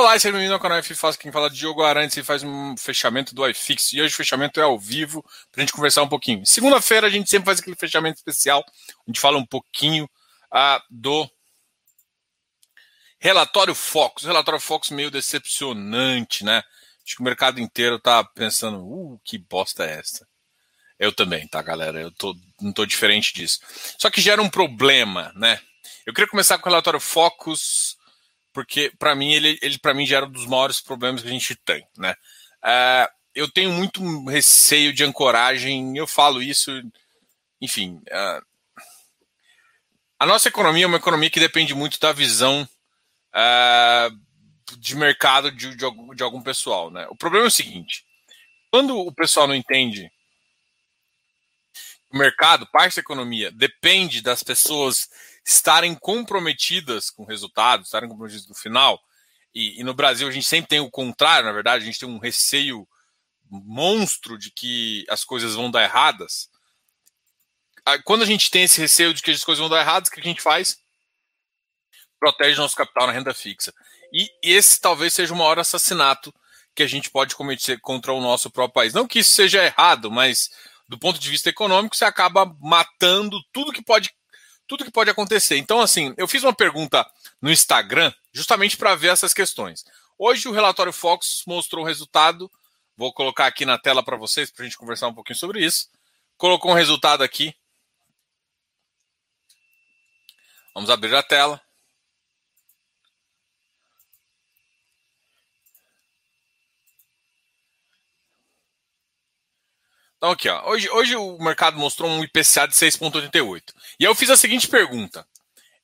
Olá, seja bem-vindo ao canal F Faz. Quem fala de Diogo Arantes e faz um fechamento do iFix. E hoje o fechamento é ao vivo para a gente conversar um pouquinho. Segunda-feira a gente sempre faz aquele fechamento especial. A gente fala um pouquinho uh, do relatório Fox. O relatório Fox meio decepcionante, né? Acho que o mercado inteiro tá pensando, uh, que bosta é essa? Eu também, tá, galera? Eu tô, não tô diferente disso. Só que gera um problema, né? Eu queria começar com o relatório Focus porque para mim ele, ele para mim gera um dos maiores problemas que a gente tem, né? Uh, eu tenho muito receio de ancoragem, eu falo isso, enfim. Uh, a nossa economia é uma economia que depende muito da visão uh, de mercado de, de, de algum pessoal, né? O problema é o seguinte: quando o pessoal não entende o mercado, parte da economia, depende das pessoas estarem comprometidas com o resultado, estarem comprometidas no final. E, e, no Brasil a gente sempre tem o contrário, na verdade, a gente tem um receio monstro de que as coisas vão dar erradas. Quando a gente tem esse receio de que as coisas vão dar erradas, o que a gente faz? Protege nosso capital na renda fixa. E esse talvez seja o maior assassinato que a gente pode cometer contra o nosso próprio país. Não que isso seja errado, mas do ponto de vista econômico, você acaba matando tudo que pode tudo que pode acontecer. Então, assim, eu fiz uma pergunta no Instagram justamente para ver essas questões. Hoje o relatório Fox mostrou o resultado. Vou colocar aqui na tela para vocês para a gente conversar um pouquinho sobre isso. Colocou um resultado aqui. Vamos abrir a tela. Então, aqui, ó. Hoje, hoje o mercado mostrou um IPCA de 6,88. E eu fiz a seguinte pergunta.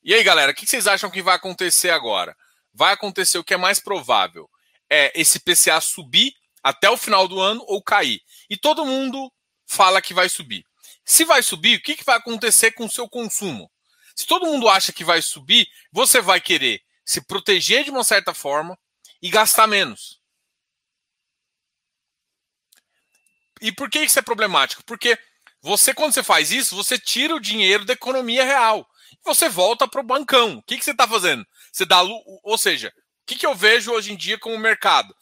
E aí, galera, o que vocês acham que vai acontecer agora? Vai acontecer o que é mais provável? É esse IPCA subir até o final do ano ou cair? E todo mundo fala que vai subir. Se vai subir, o que, que vai acontecer com o seu consumo? Se todo mundo acha que vai subir, você vai querer se proteger de uma certa forma e gastar menos. E por que isso é problemático? Porque você, quando você faz isso, você tira o dinheiro da economia real. Você volta para o bancão. O que, que você está fazendo? Você dá. Ou seja, o que, que eu vejo hoje em dia como mercado?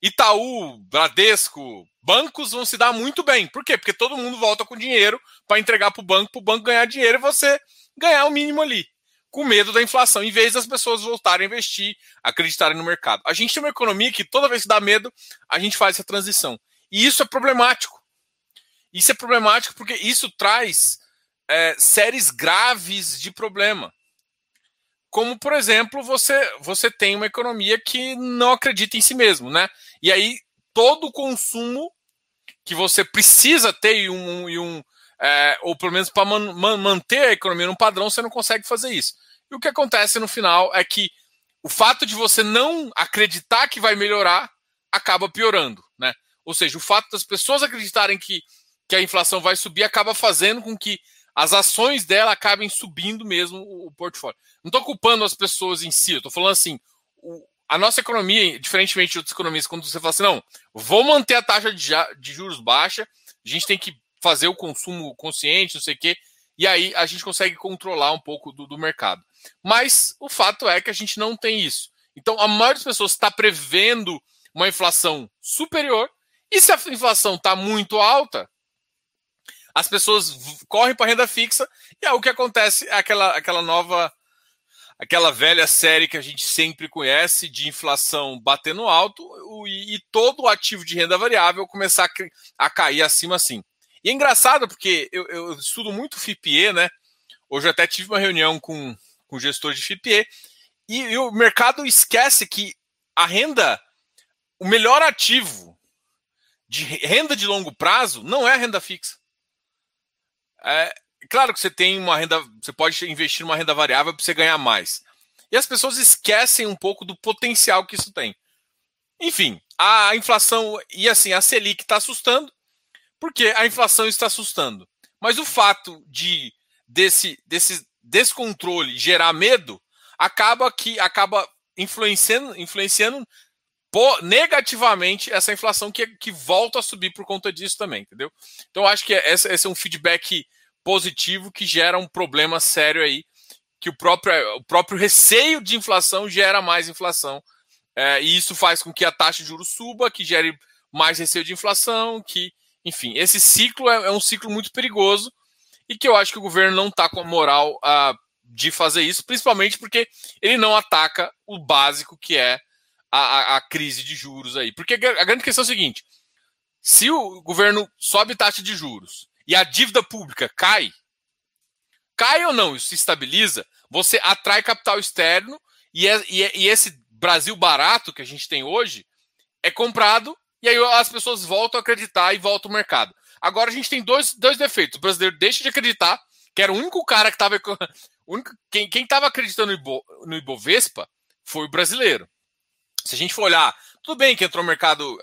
Itaú, Bradesco, bancos vão se dar muito bem. Por quê? Porque todo mundo volta com dinheiro para entregar para o banco, para o banco ganhar dinheiro e você ganhar o mínimo ali. Com medo da inflação, em vez das pessoas voltarem a investir, acreditarem no mercado. A gente tem uma economia que toda vez que dá medo, a gente faz essa transição. E isso é problemático. Isso é problemático porque isso traz é, séries graves de problema. Como, por exemplo, você, você tem uma economia que não acredita em si mesmo, né? E aí todo o consumo que você precisa ter e um, e um é, ou pelo menos para man, man, manter a economia num padrão, você não consegue fazer isso. E o que acontece no final é que o fato de você não acreditar que vai melhorar acaba piorando, né? Ou seja, o fato das pessoas acreditarem que, que a inflação vai subir acaba fazendo com que as ações dela acabem subindo mesmo o, portfólio. Não estou culpando as pessoas em si, estou falando assim, o, a nossa economia, diferentemente de outras economias, quando você fala assim, não, vou manter a taxa de, de juros baixa, a gente tem que fazer o consumo consciente, não sei o quê, e aí a gente consegue controlar um pouco do, do mercado. Mas o fato é que a gente não tem isso. Então, a maioria das pessoas está prevendo uma inflação superior e se a inflação está muito alta, as pessoas correm para renda fixa e é o que acontece é aquela, aquela nova, aquela velha série que a gente sempre conhece de inflação batendo alto e, e todo o ativo de renda variável começar a, a, cair acima assim. E é engraçado porque eu, eu estudo muito FIPE, né? Hoje até tive uma reunião com, com o gestor de FIPE e, e o mercado esquece que a renda, o melhor ativo de renda de longo prazo não é renda fixa. É, claro que você tem uma renda, você pode investir numa renda variável para você ganhar mais. E as pessoas esquecem um pouco do potencial que isso tem. Enfim, a inflação e assim, a Selic está assustando, porque a inflação está assustando. Mas o fato de desse, desse descontrole gerar medo acaba que acaba influenciando, influenciando negativamente essa inflação que, que volta a subir por conta disso também, entendeu? Então, acho que esse, esse é um feedback positivo que gera um problema sério aí, que o próprio, o próprio receio de inflação gera mais inflação É, e isso faz com que a taxa de juros suba, que gere mais receio de inflação, que, enfim, esse ciclo é, é um ciclo muito perigoso e que eu acho que o governo não está com a moral uh, de fazer isso, principalmente porque ele não ataca o básico que é a, a, a crise de juros aí. Porque a grande questão é o seguinte: se o governo sobe taxa de juros e a dívida pública cai, cai ou não, isso se estabiliza, você atrai capital externo e, é, e, é, e esse Brasil barato que a gente tem hoje é comprado e aí as pessoas voltam a acreditar e voltam ao mercado. Agora a gente tem dois, dois defeitos. O brasileiro deixa de acreditar, que era o único cara que estava. Quem estava acreditando no, Ibo, no Ibovespa foi o brasileiro. Se a gente for olhar, tudo bem que entrou mercado,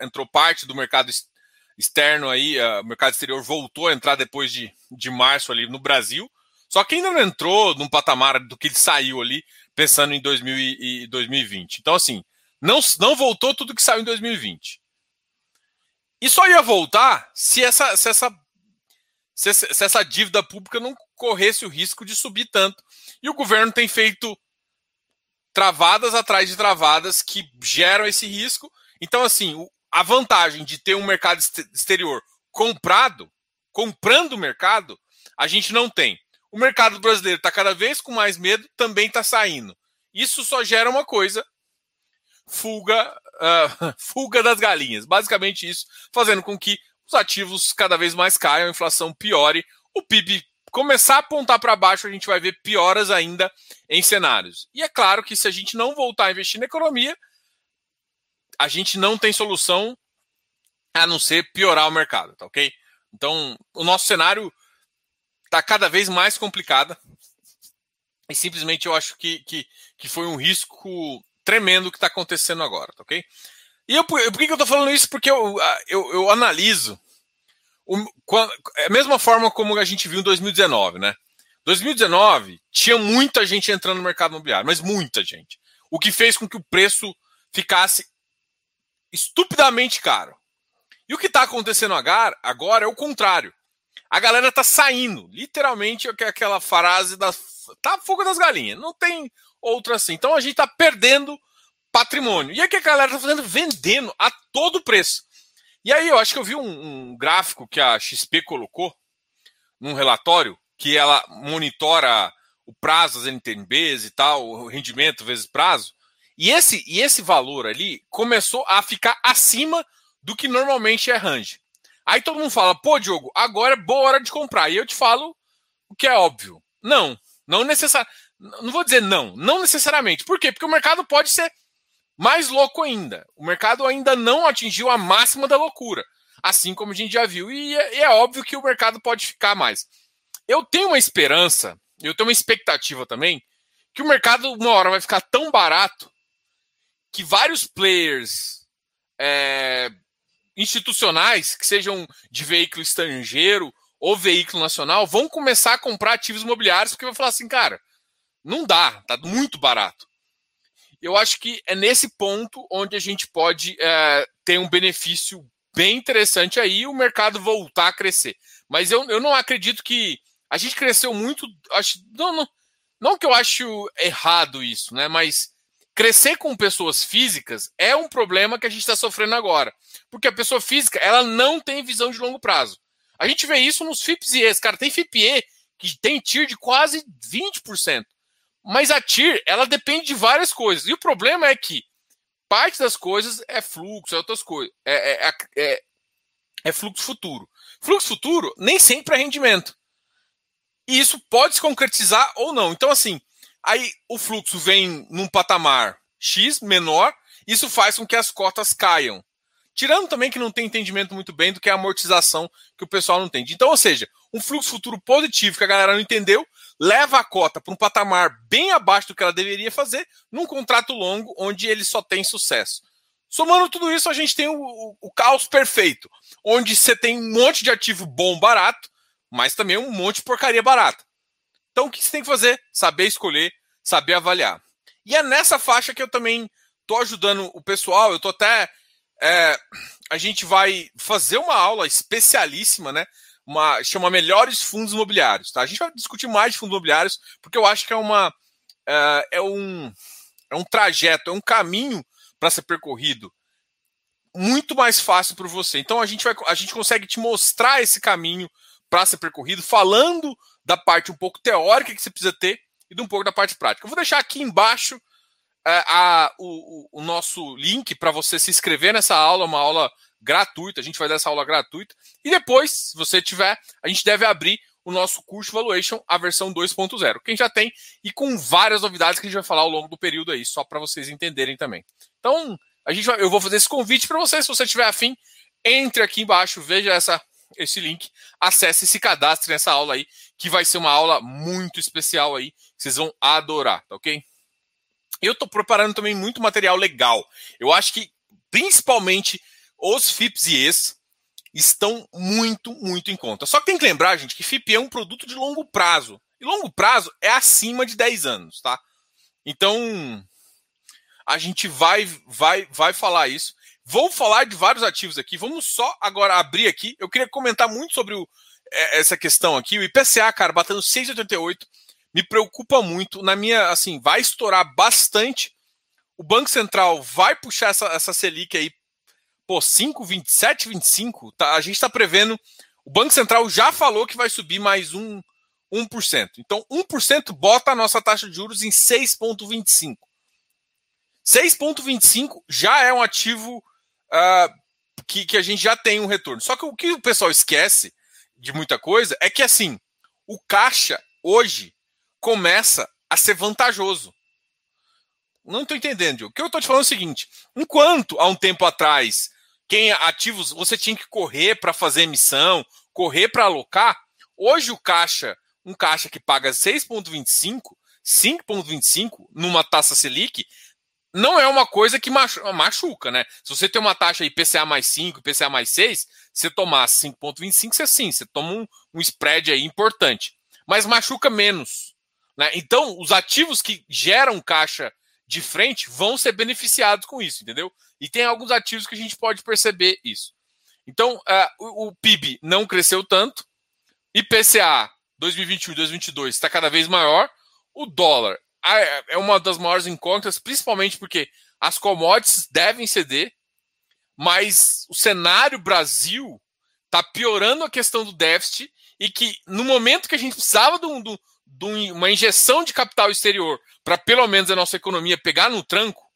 entrou parte do mercado externo aí, o mercado exterior voltou a entrar depois de, de março ali no Brasil, só que ainda não entrou num patamar do que ele saiu ali, pensando em 2000 e 2020. Então, assim, não, não voltou tudo que saiu em 2020. E só ia voltar se essa, se essa, se, se essa dívida pública não corresse o risco de subir tanto. E o governo tem feito travadas atrás de travadas que geram esse risco. Então, assim, a vantagem de ter um mercado exterior comprado, comprando o mercado, a gente não tem. O mercado brasileiro está cada vez com mais medo, também está saindo. Isso só gera uma coisa: fuga, uh, fuga das galinhas. Basicamente isso, fazendo com que os ativos cada vez mais caiam, a inflação piore, o PIB começar a apontar para baixo, a gente vai ver pioras ainda em cenários. E é claro que se a gente não voltar a investir na economia, a gente não tem solução a não ser piorar o mercado, tá ok? Então, o nosso cenário está cada vez mais complicado. E simplesmente eu acho que, que, que foi um risco tremendo que está acontecendo agora, tá ok? E eu, por que, eu estou falando isso? Porque eu, eu, eu analiso o, é a mesma forma como a gente viu em 2019, né? 2019 tinha muita gente entrando no mercado imobiliário, mas muita gente. O que fez com que o preço ficasse estupidamente caro. E o que está acontecendo agora é o contrário. A galera está saindo, literalmente aquela frase da tá fogo das galinhas, não tem outra assim. Então a gente está perdendo patrimônio. E aí que a galera está fazendo? Vendendo a todo preço. E aí eu acho que eu vi um, um gráfico que a XP colocou num relatório que ela monitora o prazo das NTNBs e tal, o rendimento vezes prazo. E esse, e esse valor ali começou a ficar acima do que normalmente é range. Aí todo mundo fala, pô, Diogo, agora é boa hora de comprar. E eu te falo o que é óbvio. Não, não necessariamente. Não vou dizer não, não necessariamente. Por quê? Porque o mercado pode ser mais louco ainda. O mercado ainda não atingiu a máxima da loucura, assim como a gente já viu. E é, é óbvio que o mercado pode ficar mais. Eu tenho uma esperança, eu tenho uma expectativa também, que o mercado uma hora vai ficar tão barato que vários players é, institucionais, que sejam de veículo estrangeiro ou veículo nacional, vão começar a comprar ativos imobiliários porque vai falar assim, cara, não dá, tá muito barato eu acho que é nesse ponto onde a gente pode é, ter um benefício bem interessante aí o mercado voltar a crescer. Mas eu, eu não acredito que. A gente cresceu muito. Acho, não, não, não que eu acho errado isso, né? Mas crescer com pessoas físicas é um problema que a gente está sofrendo agora. Porque a pessoa física ela não tem visão de longo prazo. A gente vê isso nos FIPS e ES. Cara, tem FIPE que tem TIR de quase 20%. Mas a TIR, ela depende de várias coisas. E o problema é que parte das coisas é fluxo, é outras coisas. É, é, é, é fluxo futuro. Fluxo futuro nem sempre é rendimento. E isso pode se concretizar ou não. Então, assim, aí o fluxo vem num patamar X menor, isso faz com que as cotas caiam. Tirando também que não tem entendimento muito bem do que é a amortização que o pessoal não entende. Então, ou seja, um fluxo futuro positivo que a galera não entendeu, leva a cota para um patamar bem abaixo do que ela deveria fazer, num contrato longo onde ele só tem sucesso. Somando tudo isso, a gente tem o, o, o caos perfeito, onde você tem um monte de ativo bom barato, mas também um monte de porcaria barata. Então, o que você tem que fazer? Saber escolher, saber avaliar. E é nessa faixa que eu também estou ajudando o pessoal. Eu estou até é, a gente vai fazer uma aula especialíssima, né? Uma, chama Melhores Fundos Imobiliários. Tá? A gente vai discutir mais de fundos imobiliários, porque eu acho que é uma. É, é um, é um trajeto, é um caminho para ser percorrido muito mais fácil para você. Então a gente vai, a gente consegue te mostrar esse caminho para ser percorrido, falando da parte um pouco teórica que você precisa ter e de um pouco da parte prática. Eu vou deixar aqui embaixo é, a, o, o, nosso link para você se inscrever nessa aula, uma aula gratuita. A gente vai dar essa aula gratuita. E depois, se você tiver, a gente deve abrir o nosso curso Valuation, a versão 2.0. Quem já tem, e com várias novidades que a gente vai falar ao longo do período aí, só para vocês entenderem também. Então, a gente vai, eu vou fazer esse convite para você, se você tiver afim, entre aqui embaixo, veja essa, esse link, acesse e se cadastre nessa aula aí, que vai ser uma aula muito especial aí, vocês vão adorar, tá ok? Eu estou preparando também muito material legal. Eu acho que, principalmente, os FIPS e ES estão muito, muito em conta. Só que tem que lembrar, gente, que FIP é um produto de longo prazo. E longo prazo é acima de 10 anos, tá? Então, a gente vai, vai, vai falar isso. Vou falar de vários ativos aqui. Vamos só agora abrir aqui. Eu queria comentar muito sobre o, é, essa questão aqui. O IPCA, cara, batendo 6,88, me preocupa muito. Na minha, assim, vai estourar bastante. O Banco Central vai puxar essa, essa Selic aí pô, 5,27, 25, tá, a gente está prevendo. O Banco Central já falou que vai subir mais um 1%. Então, 1% bota a nossa taxa de juros em 6,25. 6,25 já é um ativo uh, que, que a gente já tem um retorno. Só que o que o pessoal esquece de muita coisa é que, assim, o caixa hoje começa a ser vantajoso. Não estou entendendo. O que eu estou te falando é o seguinte: enquanto há um tempo atrás, quem é ativos você tinha que correr para fazer emissão, correr para alocar, hoje o caixa, um caixa que paga 6,25, 5,25 numa taxa Selic, não é uma coisa que machuca, né? Se você tem uma taxa IPCA mais 5, IPCA mais 6, você tomar 5,25, você sim, você toma um, um spread aí importante. Mas machuca menos. Né? Então, os ativos que geram caixa de frente vão ser beneficiados com isso, entendeu? E tem alguns ativos que a gente pode perceber isso. Então, uh, o, PIB não cresceu tanto, IPCA 2021 e 2022 está cada vez maior, o dólar é uma das maiores incógnitas, principalmente porque as commodities devem ceder, mas o cenário Brasil está piorando a questão do déficit e que no momento que a gente precisava de, um, de uma injeção de capital exterior para pelo menos a nossa economia pegar no tranco,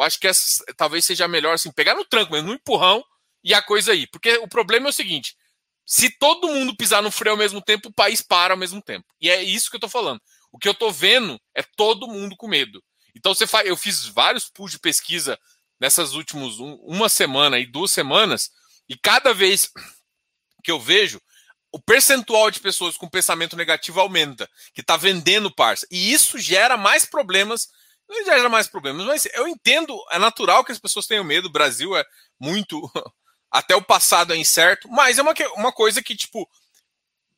eu acho que essa talvez seja melhor assim, pegar no tranco mesmo, no empurrão e a coisa aí. Porque o problema é o seguinte: se todo mundo pisar no freio ao mesmo tempo, o país para ao mesmo tempo. E é isso que eu estou falando. O que eu estou vendo é todo mundo com medo. Então você faz, eu fiz vários pools de pesquisa nessas últimas um, uma semana e duas semanas, e cada vez que eu vejo, o percentual de pessoas com pensamento negativo aumenta, que está vendendo parça. E isso gera mais problemas. Não gera mais problemas, mas eu entendo, é natural que as pessoas tenham medo. O Brasil é muito. Até o passado é incerto, mas é uma, uma coisa que, tipo,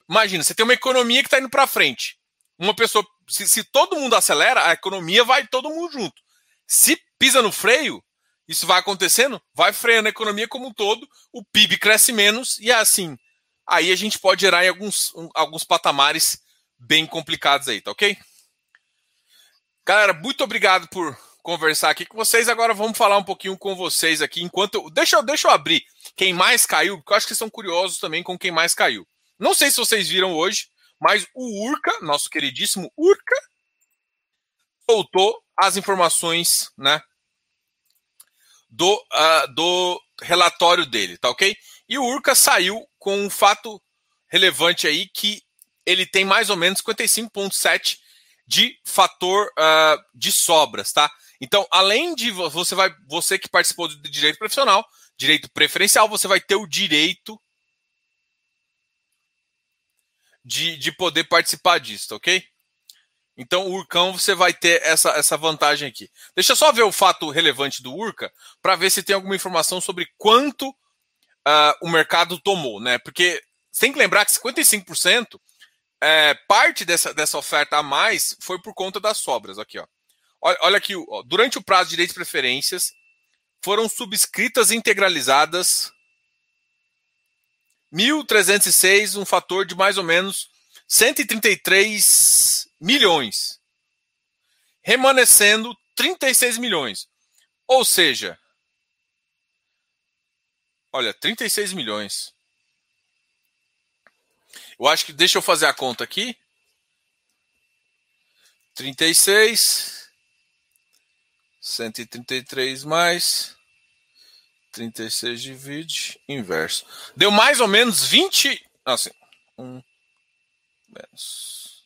imagina, você tem uma economia que está indo para frente. Uma pessoa, se, se todo mundo acelera, a economia vai todo mundo junto. Se pisa no freio, isso vai acontecendo, vai freando a economia como um todo, o PIB cresce menos e é assim aí a gente pode gerar em alguns, alguns patamares bem complicados aí, tá ok? Galera, muito obrigado por conversar aqui com vocês. Agora vamos falar um pouquinho com vocês aqui. Enquanto deixa, eu, deixa eu abrir quem mais caiu, porque eu acho que são curiosos também com quem mais caiu. Não sei se vocês viram hoje, mas o Urca, nosso queridíssimo Urca, soltou as informações, né, do, uh, do relatório dele, tá ok? E o Urca saiu com um fato relevante aí que ele tem mais ou menos 55,7 de fator uh, de sobras, tá? Então, além de você vai, você que participou do direito profissional, direito preferencial, você vai ter o direito de, de poder participar disso, ok? Então, o Urcão, você vai ter essa, essa vantagem aqui. Deixa eu só ver o fato relevante do Urca para ver se tem alguma informação sobre quanto uh, o mercado tomou, né? Porque tem que lembrar que 55% é, parte dessa, dessa oferta a mais foi por conta das sobras. Aqui, ó. Olha, olha aqui, ó, durante o prazo de direitos e preferências, foram subscritas integralizadas 1.306, um fator de mais ou menos 133 milhões, remanescendo 36 milhões. Ou seja, olha, 36 milhões. Eu acho que deixa eu fazer a conta aqui. 36 133 mais 36 divide inverso. Deu mais ou menos 20. Assim. 1 menos.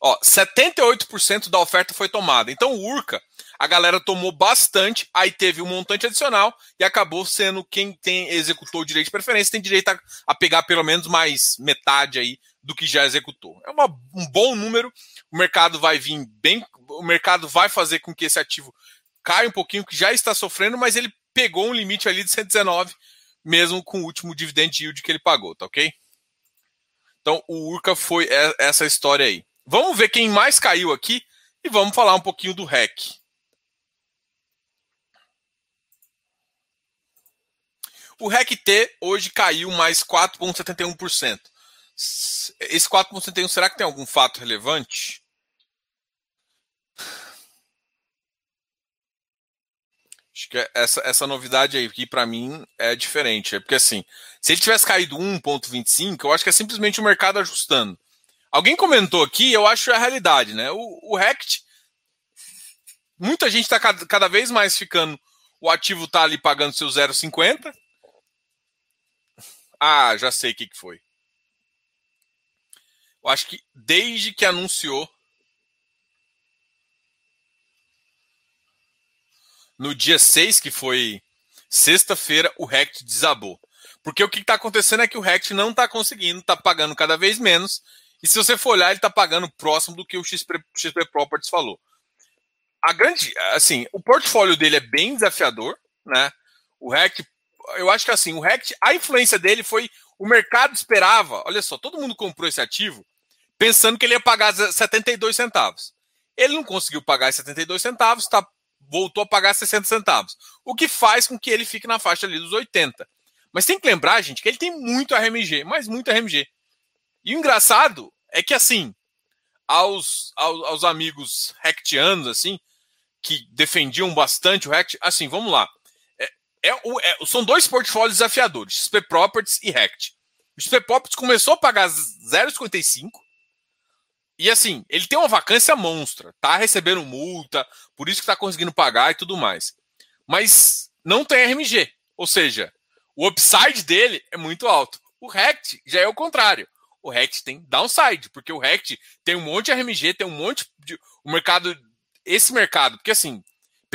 Ó, 78% da oferta foi tomada. Então o Urca, a galera tomou bastante, aí teve um montante adicional e acabou sendo quem tem executou o direito de preferência tem direito a, a pegar pelo menos mais metade aí do que já executou. É uma, um bom número. O mercado vai vir bem, o mercado vai fazer com que esse ativo caia um pouquinho, que já está sofrendo, mas ele pegou um limite ali de 119, mesmo com o último dividend yield que ele pagou, tá ok? Então o Urca foi essa história aí. Vamos ver quem mais caiu aqui e vamos falar um pouquinho do REC. O REC-T hoje caiu mais 4,71%. Esse 4,71 será que tem algum fato relevante? Acho que essa, essa novidade aí, que para mim é diferente. É porque assim, se ele tivesse caído 1,25, eu acho que é simplesmente o mercado ajustando. Alguém comentou aqui, eu acho a realidade, né? O, o Rect, muita gente está cada, cada, vez mais ficando. O ativo está ali pagando seu 0,50. Ah, já sei o que, que foi. Eu acho que desde que anunciou no dia 6, que foi sexta-feira, o Rect desabou. Porque o que está acontecendo é que o Rect não está conseguindo, está pagando cada vez menos. E se você for olhar, ele está pagando próximo do que o XP, XP Properties falou. A grande, assim, o portfólio dele é bem desafiador, né? O Rect, eu acho que assim, o Rect, a influência dele foi o mercado esperava, olha só, todo mundo comprou esse ativo pensando que ele ia pagar 72 centavos. Ele não conseguiu pagar 72 centavos, está voltou a pagar 60 centavos. O que faz com que ele fique na faixa ali dos 80. Mas tem que lembrar, gente, que ele tem muito RMG, mas muito RMG. E o engraçado é que, assim, aos, aos, aos amigos rectianos, assim, que defendiam bastante o Rect, assim, vamos lá. É, é, são dois portfólios desafiadores, XP Properties e Rect. O XP Properties começou a pagar 0,55 e assim, ele tem uma vacância monstra, tá recebendo multa, por isso que tá conseguindo pagar e tudo mais. Mas não tem RMG, ou seja, o upside dele é muito alto. O Rect já é o contrário. O Rect tem downside, porque o Rect tem um monte de RMG, tem um monte de o mercado esse mercado, porque assim,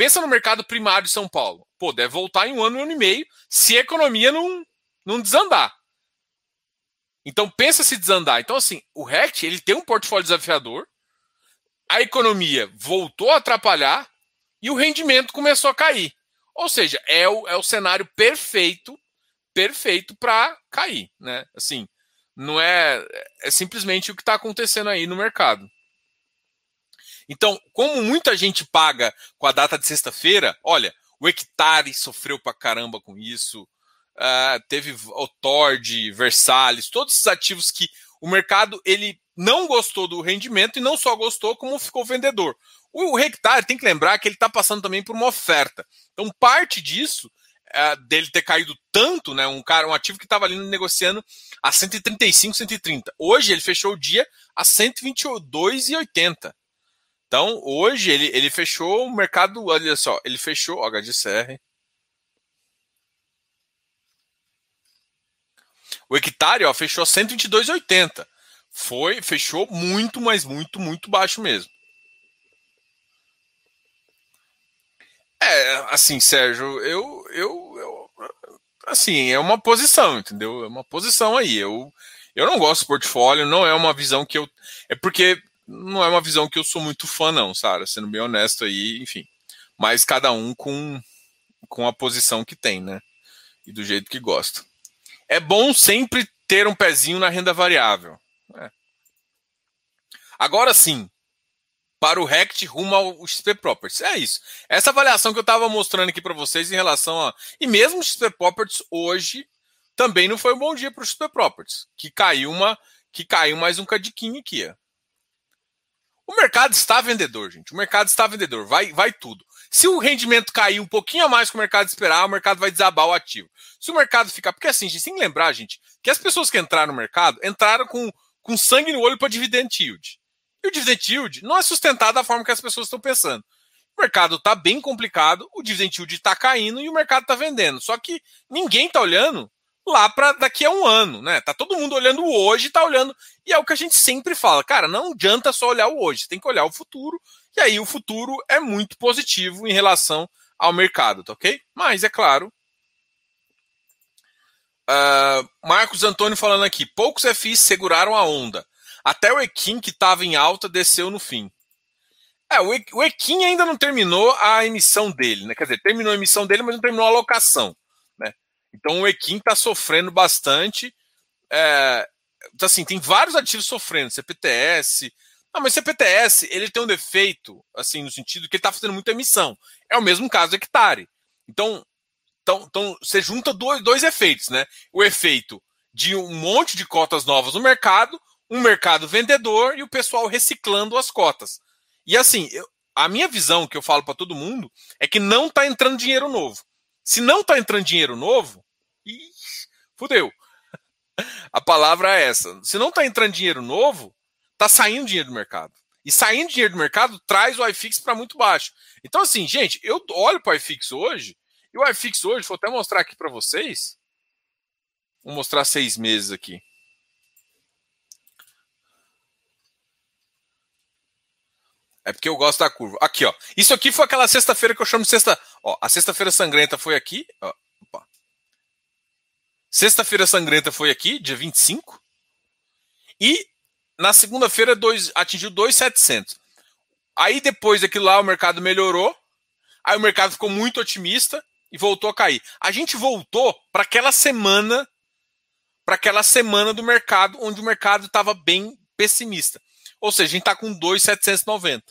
pensa no mercado primário de São Paulo. Pô, deve voltar em um ano, um ano e meio, se a economia não não desandar. Então pensa se desandar. Então assim, o RECT ele tem um portfólio desafiador, a economia voltou a atrapalhar e o rendimento começou a cair. Ou seja, é o, é o cenário perfeito, perfeito para cair, né? Assim, não é é simplesmente o que está acontecendo aí no mercado. Então, como muita gente paga com a data de sexta-feira, olha, o hectare sofreu pra caramba com isso, uh, teve o Tord, Versalhes, todos esses ativos que o mercado ele não gostou do rendimento e não só gostou, como ficou vendedor. O, o hectare tem que lembrar que ele está passando também por uma oferta. Então, parte disso uh, dele ter caído tanto, né? Um cara, um ativo que estava ali negociando a 135, 130. Hoje ele fechou o dia a 122,80. Então, hoje ele, ele fechou o mercado, olha só, ele fechou, ó, HDCR, O hectare ó, fechou 122,80. Foi, fechou muito, mas muito, muito baixo mesmo. É, assim, Sérgio, eu, eu, eu, assim, é uma posição, entendeu? É uma posição aí. Eu, eu não gosto do portfólio, não é uma visão que eu, é porque não é uma visão que eu sou muito fã, não, Sara, sendo bem honesto aí, enfim. Mas cada um com, com a posição que tem, né? E do jeito que gosta é bom sempre ter um pezinho na renda variável. Né? Agora sim, para o RECT rumo ao XP Properties. É isso. Essa avaliação que eu estava mostrando aqui para vocês em relação a. E mesmo o XP Properties hoje também não foi um bom dia para o XP Properties, que caiu uma, que caiu mais um cadiquinho aqui. Ó. O mercado está vendedor, gente. O mercado está vendedor. Vai, vai tudo. Se o rendimento cair um pouquinho a mais que o mercado esperar, o mercado vai desabar o ativo. Se o mercado ficar. Porque assim, a gente tem que lembrar, gente, que as pessoas que entraram no mercado entraram com, com sangue no olho para dividend yield. E o dividend yield não é sustentado da forma que as pessoas estão pensando. O mercado está bem complicado, o dividend yield está caindo e o mercado está vendendo. Só que ninguém está olhando lá para daqui a um ano, né? Tá todo mundo olhando hoje, tá olhando. E é o que a gente sempre fala, cara, não adianta só olhar o hoje, tem que olhar o futuro. E aí o futuro é muito positivo em relação ao mercado, tá ok? Mas é claro. Uh, Marcos Antônio falando aqui, poucos FIs seguraram a onda. Até o Equim, que estava em alta, desceu no fim. É, o Equim ainda não terminou a emissão dele, né? Quer dizer, terminou a emissão dele, mas não terminou a alocação. Então o Equim está sofrendo bastante. É, assim, tem vários ativos sofrendo, CPTS. Não, mas CPTS ele tem um defeito, assim, no sentido que ele está fazendo muita emissão. É o mesmo caso do hectare. Então, então, então você junta dois, dois efeitos, né? O efeito de um monte de cotas novas no mercado, um mercado vendedor e o pessoal reciclando as cotas. E assim, eu, a minha visão que eu falo para todo mundo é que não está entrando dinheiro novo. Se não está entrando dinheiro novo, ih, fudeu. A palavra é essa. Se não está entrando dinheiro novo, está saindo dinheiro do mercado. E saindo dinheiro do mercado traz o iFix para muito baixo. Então, assim, gente, eu olho para o iFix hoje, e o iFix hoje, vou até mostrar aqui para vocês. Vou mostrar seis meses aqui. É porque eu gosto da curva. Aqui, ó. Isso aqui foi aquela sexta-feira que eu chamo de sexta. Ó, a sexta-feira sangrenta foi aqui. Ó. Sexta-feira sangrenta foi aqui, dia 25. E na segunda-feira atingiu 2,700. Aí depois daquilo lá o mercado melhorou. Aí o mercado ficou muito otimista e voltou a cair. A gente voltou para aquela semana, para aquela semana do mercado onde o mercado estava bem pessimista. Ou seja, a gente está com 2,790.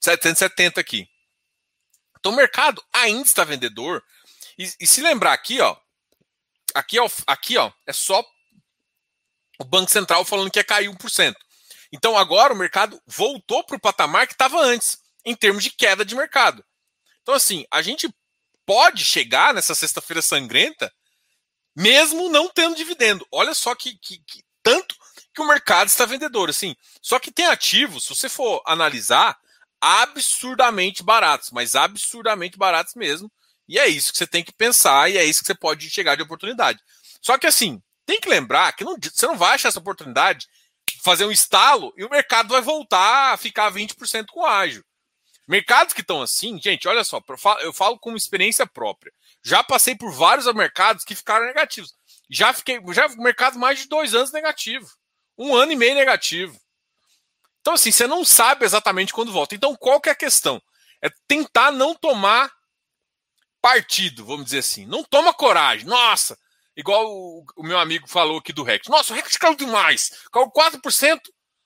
770 aqui. Então o mercado ainda está vendedor. E, e se lembrar aqui, ó, aqui, ó, aqui, ó, é só o Banco Central falando que ia cair 1%. Então agora o mercado voltou para o patamar que estava antes, em termos de queda de mercado. Então, assim, a gente pode chegar nessa sexta-feira sangrenta, mesmo não tendo dividendo. Olha só que, que, que tanto que o mercado está vendedor, assim. Só que tem ativos, se você for analisar, absurdamente baratos, mas absurdamente baratos mesmo. E é isso que você tem que pensar e é isso que você pode chegar de oportunidade. Só que assim, tem que lembrar que não, você não vai achar essa oportunidade, fazer um estalo e o mercado vai voltar a ficar 20% com ágil. Mercados que estão assim, gente, olha só, eu falo com experiência própria. Já passei por vários mercados que ficaram negativos. Já fiquei, já mercado mais de dois anos negativo um ano e meio negativo. Então, assim, você não sabe exatamente quando volta. Então, qual que é a questão? É tentar não tomar partido, vamos dizer assim. Não toma coragem. Nossa, igual o, o meu amigo falou aqui do Rex. Nossa, o Rex caiu demais. Caiu 4%.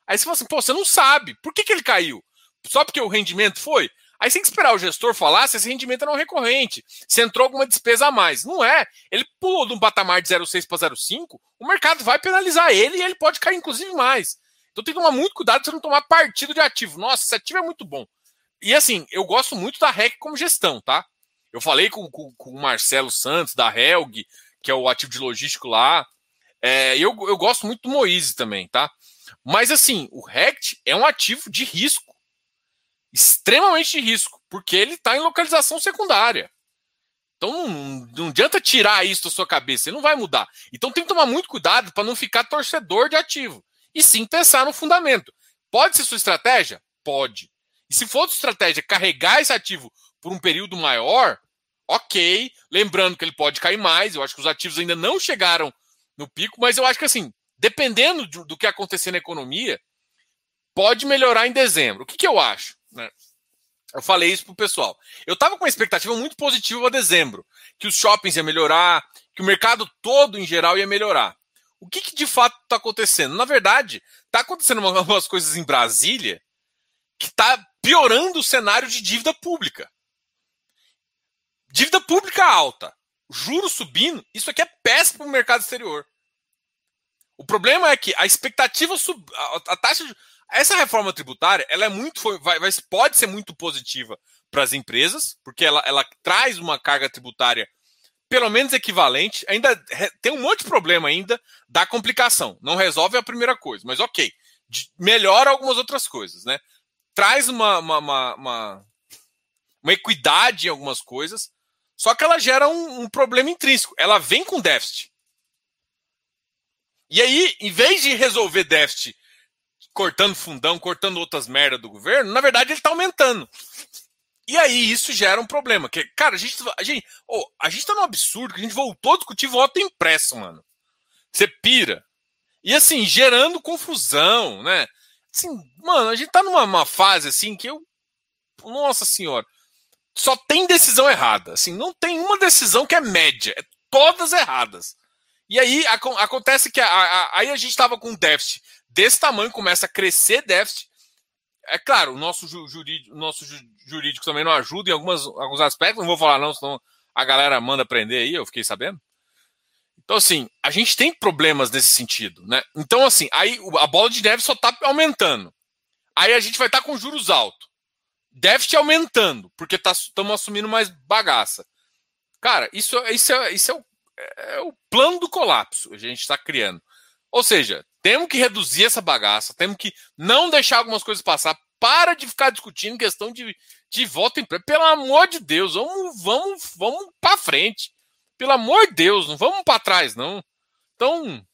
Aí você fala assim, pô, você não sabe. Por que, que ele caiu? Só porque o rendimento foi? Aí você tem que esperar o gestor falar se esse rendimento é não recorrente, se entrou alguma despesa a mais. Não é. Ele pulou de um patamar de 0,6 para 0,5, o mercado vai penalizar ele e ele pode cair, inclusive, mais. Então tem que tomar muito cuidado para não tomar partido de ativo. Nossa, esse ativo é muito bom. E assim, eu gosto muito da REC como gestão, tá? Eu falei com, com, com o Marcelo Santos, da Helg, que é o ativo de logístico lá. É, eu, eu gosto muito do Moise também, tá? Mas assim, o RECT é um ativo de risco extremamente de risco, porque ele está em localização secundária. Então não, não, adianta tirar isso da sua cabeça, ele não vai mudar. Então tem que tomar muito cuidado para não ficar torcedor de ativo. E sim pensar no fundamento. Pode ser sua estratégia? Pode. E se for sua estratégia carregar esse ativo por um período maior, ok. Lembrando que ele pode cair mais. Eu acho que os ativos ainda não chegaram no pico, mas eu acho que assim, dependendo do, do que acontecer na economia, pode melhorar em dezembro. O que, que eu acho? Né? Eu falei isso pro pessoal. Eu estava com uma expectativa muito positiva para dezembro, que os shoppings iam melhorar, que o mercado todo em geral ia melhorar. O que, que de fato está acontecendo? Na verdade, está acontecendo algumas coisas em Brasília que está piorando o cenário de dívida pública. Dívida pública alta, juros subindo, isso aqui é péssimo para o mercado exterior. O problema é que a expectativa sub, a, a taxa de, essa reforma tributária, ela é muito, vai, vai, pode ser muito positiva para as empresas, porque ela, ela traz uma carga tributária pelo menos equivalente. Ainda tem um monte de problema ainda da complicação. Não resolve a primeira coisa, mas ok. Melhora algumas outras coisas, né? Traz uma, uma, uma, uma, uma equidade em algumas coisas, só que ela gera um, um problema intrínseco. Ela vem com déficit. E aí, em vez de resolver déficit cortando fundão, cortando outras merdas do governo, na verdade ele está aumentando. E aí isso gera um problema. Que, cara, a gente, a gente, oh, a gente tá num absurdo que a gente voltou a discutir voto impresso, mano. Você pira. E assim, gerando confusão, né? Assim, mano, a gente tá numa fase assim que eu. Nossa senhora. Só tem decisão errada. Assim, não tem uma decisão que é média. É todas erradas. E aí acontece que a, a, aí a gente tava com um déficit desse tamanho, começa a crescer déficit. É claro, o nosso jurídico, nosso jurídico também não ajuda em algumas, alguns aspectos, não vou falar não, senão a galera manda prender aí, eu fiquei sabendo. Então, assim, a gente tem problemas nesse sentido, né? Então, assim, aí a bola de neve só está aumentando. Aí a gente vai estar tá com juros altos. Déficit aumentando, porque estamos tá, assumindo mais bagaça. Cara, isso, isso, é, isso é, o, é o plano do colapso a gente está criando. Ou seja, temos que reduzir essa bagaça, temos que não deixar algumas coisas passar. Para de ficar discutindo questão de, de voto em Pelo amor de Deus, vamos, vamos, vamos para frente. Pelo amor de Deus, não vamos para trás, não. Então,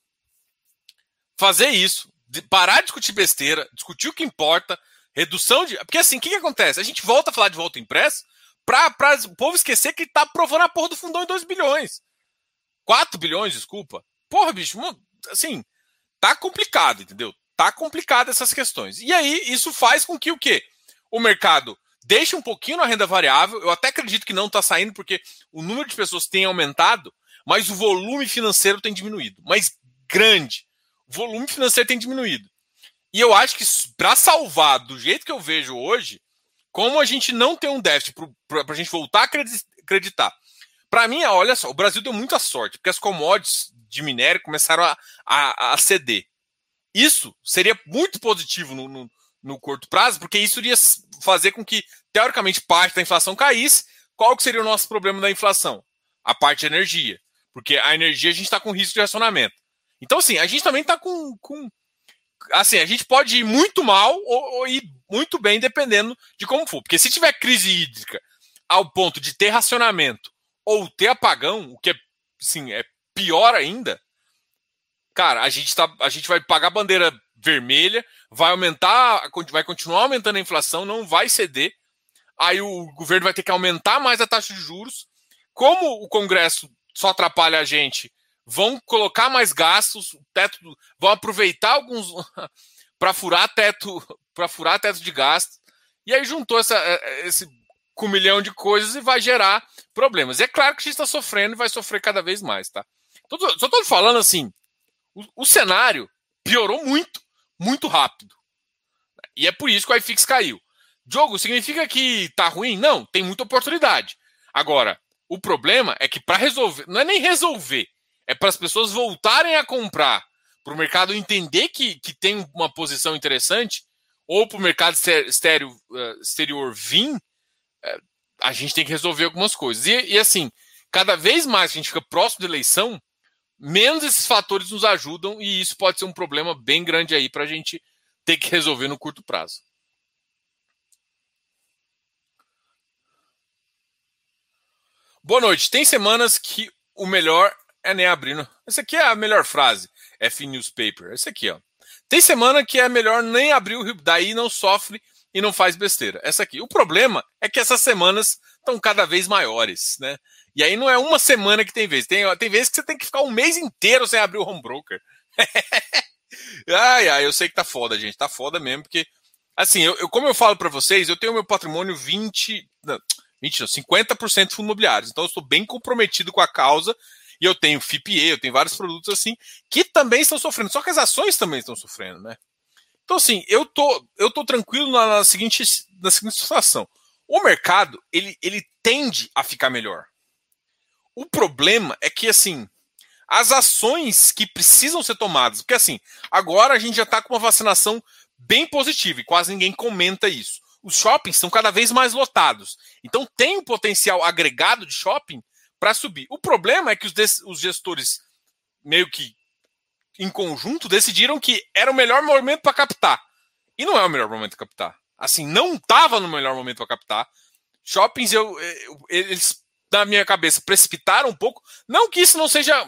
fazer isso, parar de discutir besteira, discutir o que importa, redução de. Porque assim, o que, que acontece? A gente volta a falar de voto impresso para o povo esquecer que está aprovando a porra do fundão em 2 bilhões. 4 bilhões, desculpa. Porra, bicho, assim, tá complicado, entendeu? Tá complicado essas questões. E aí, isso faz com que o quê? O mercado deixe um pouquinho na renda variável. Eu até acredito que não está saindo, porque o número de pessoas tem aumentado, mas o volume financeiro tem diminuído. Mas grande. O volume financeiro tem diminuído. E eu acho que para salvar do jeito que eu vejo hoje, como a gente não tem um déficit para a gente voltar a acreditar. Para mim, olha só, o Brasil deu muita sorte, porque as commodities de minério começaram a, a, a ceder. Isso seria muito positivo no, no, no, curto prazo, porque isso iria fazer com que, teoricamente, parte da inflação caísse. Qual que seria o nosso problema da inflação? A parte de energia. Porque a energia a gente está com risco de racionamento. Então, assim, a gente também está com, com. Assim, a gente pode ir muito mal ou, ou ir muito bem, dependendo de como for. Porque se tiver crise hídrica ao ponto de ter racionamento ou ter apagão, o que é, sim, é pior ainda, cara, a gente, tá, a gente vai pagar bandeira vermelha, vai aumentar, vai continuar aumentando a inflação, não vai ceder. Aí o governo vai ter que aumentar mais a taxa de juros. Como o Congresso só atrapalha a gente, vão colocar mais gastos, teto, vão aproveitar alguns para furar teto, para furar teto de gasto. E aí juntou essa, esse com um milhão de coisas e vai gerar problemas. E é claro que a gente está sofrendo e vai sofrer cada vez mais, tá? Só estou falando assim, o, o, cenário piorou muito, muito rápido. E é por isso que o iFix caiu. Jogo significa que tá ruim? Não, tem muita oportunidade. Agora, o problema é que para resolver, não é nem resolver, é para as pessoas voltarem a comprar, para o mercado entender que, que tem uma posição interessante, ou para o mercado exterior, uh, exterior vir, uh, a gente tem que resolver algumas coisas. E, e assim, cada vez mais que a gente fica próximo da eleição, menos esses fatores nos ajudam e isso pode ser um problema bem grande aí para a gente ter que resolver no curto prazo. Boa noite. Tem semanas que o melhor é nem abrir. Não? Essa aqui é a melhor frase. F Newspaper. Esse aqui, ó. Tem semana que é melhor nem abrir o daí não sofre e não faz besteira. Essa aqui. O problema é que essas semanas estão cada vez maiores, né? E aí não é uma semana que tem vez. Tem, tem vezes que você tem que ficar um mês inteiro sem abrir o home broker. ai, ai, eu sei que tá foda, gente. Tá foda mesmo, porque, assim, eu, eu como eu falo para vocês, eu tenho meu patrimônio 20. Não, 20 não, 50% fundo imobiliários. Então eu estou bem comprometido com a causa. E eu tenho FIPE, eu tenho vários produtos assim, que também estão sofrendo. Só que as ações também estão sofrendo, né? Então, assim, eu tô, eu tô tranquilo na, na seguinte, na seguinte situação. O mercado, ele, ele tende a ficar melhor. O problema é que, assim, as ações que precisam ser tomadas, porque, assim, agora a gente já está com uma vacinação bem positiva e quase ninguém comenta isso. Os shoppings são cada vez mais lotados. Então tem um potencial agregado de shopping para subir. O problema é que os, os gestores, meio que em conjunto, decidiram que era o melhor momento para captar. E não é o melhor momento para captar. Assim, não estava no melhor momento para captar. Shoppings, eu, eu, eles, na minha cabeça, precipitaram um pouco. Não que isso não seja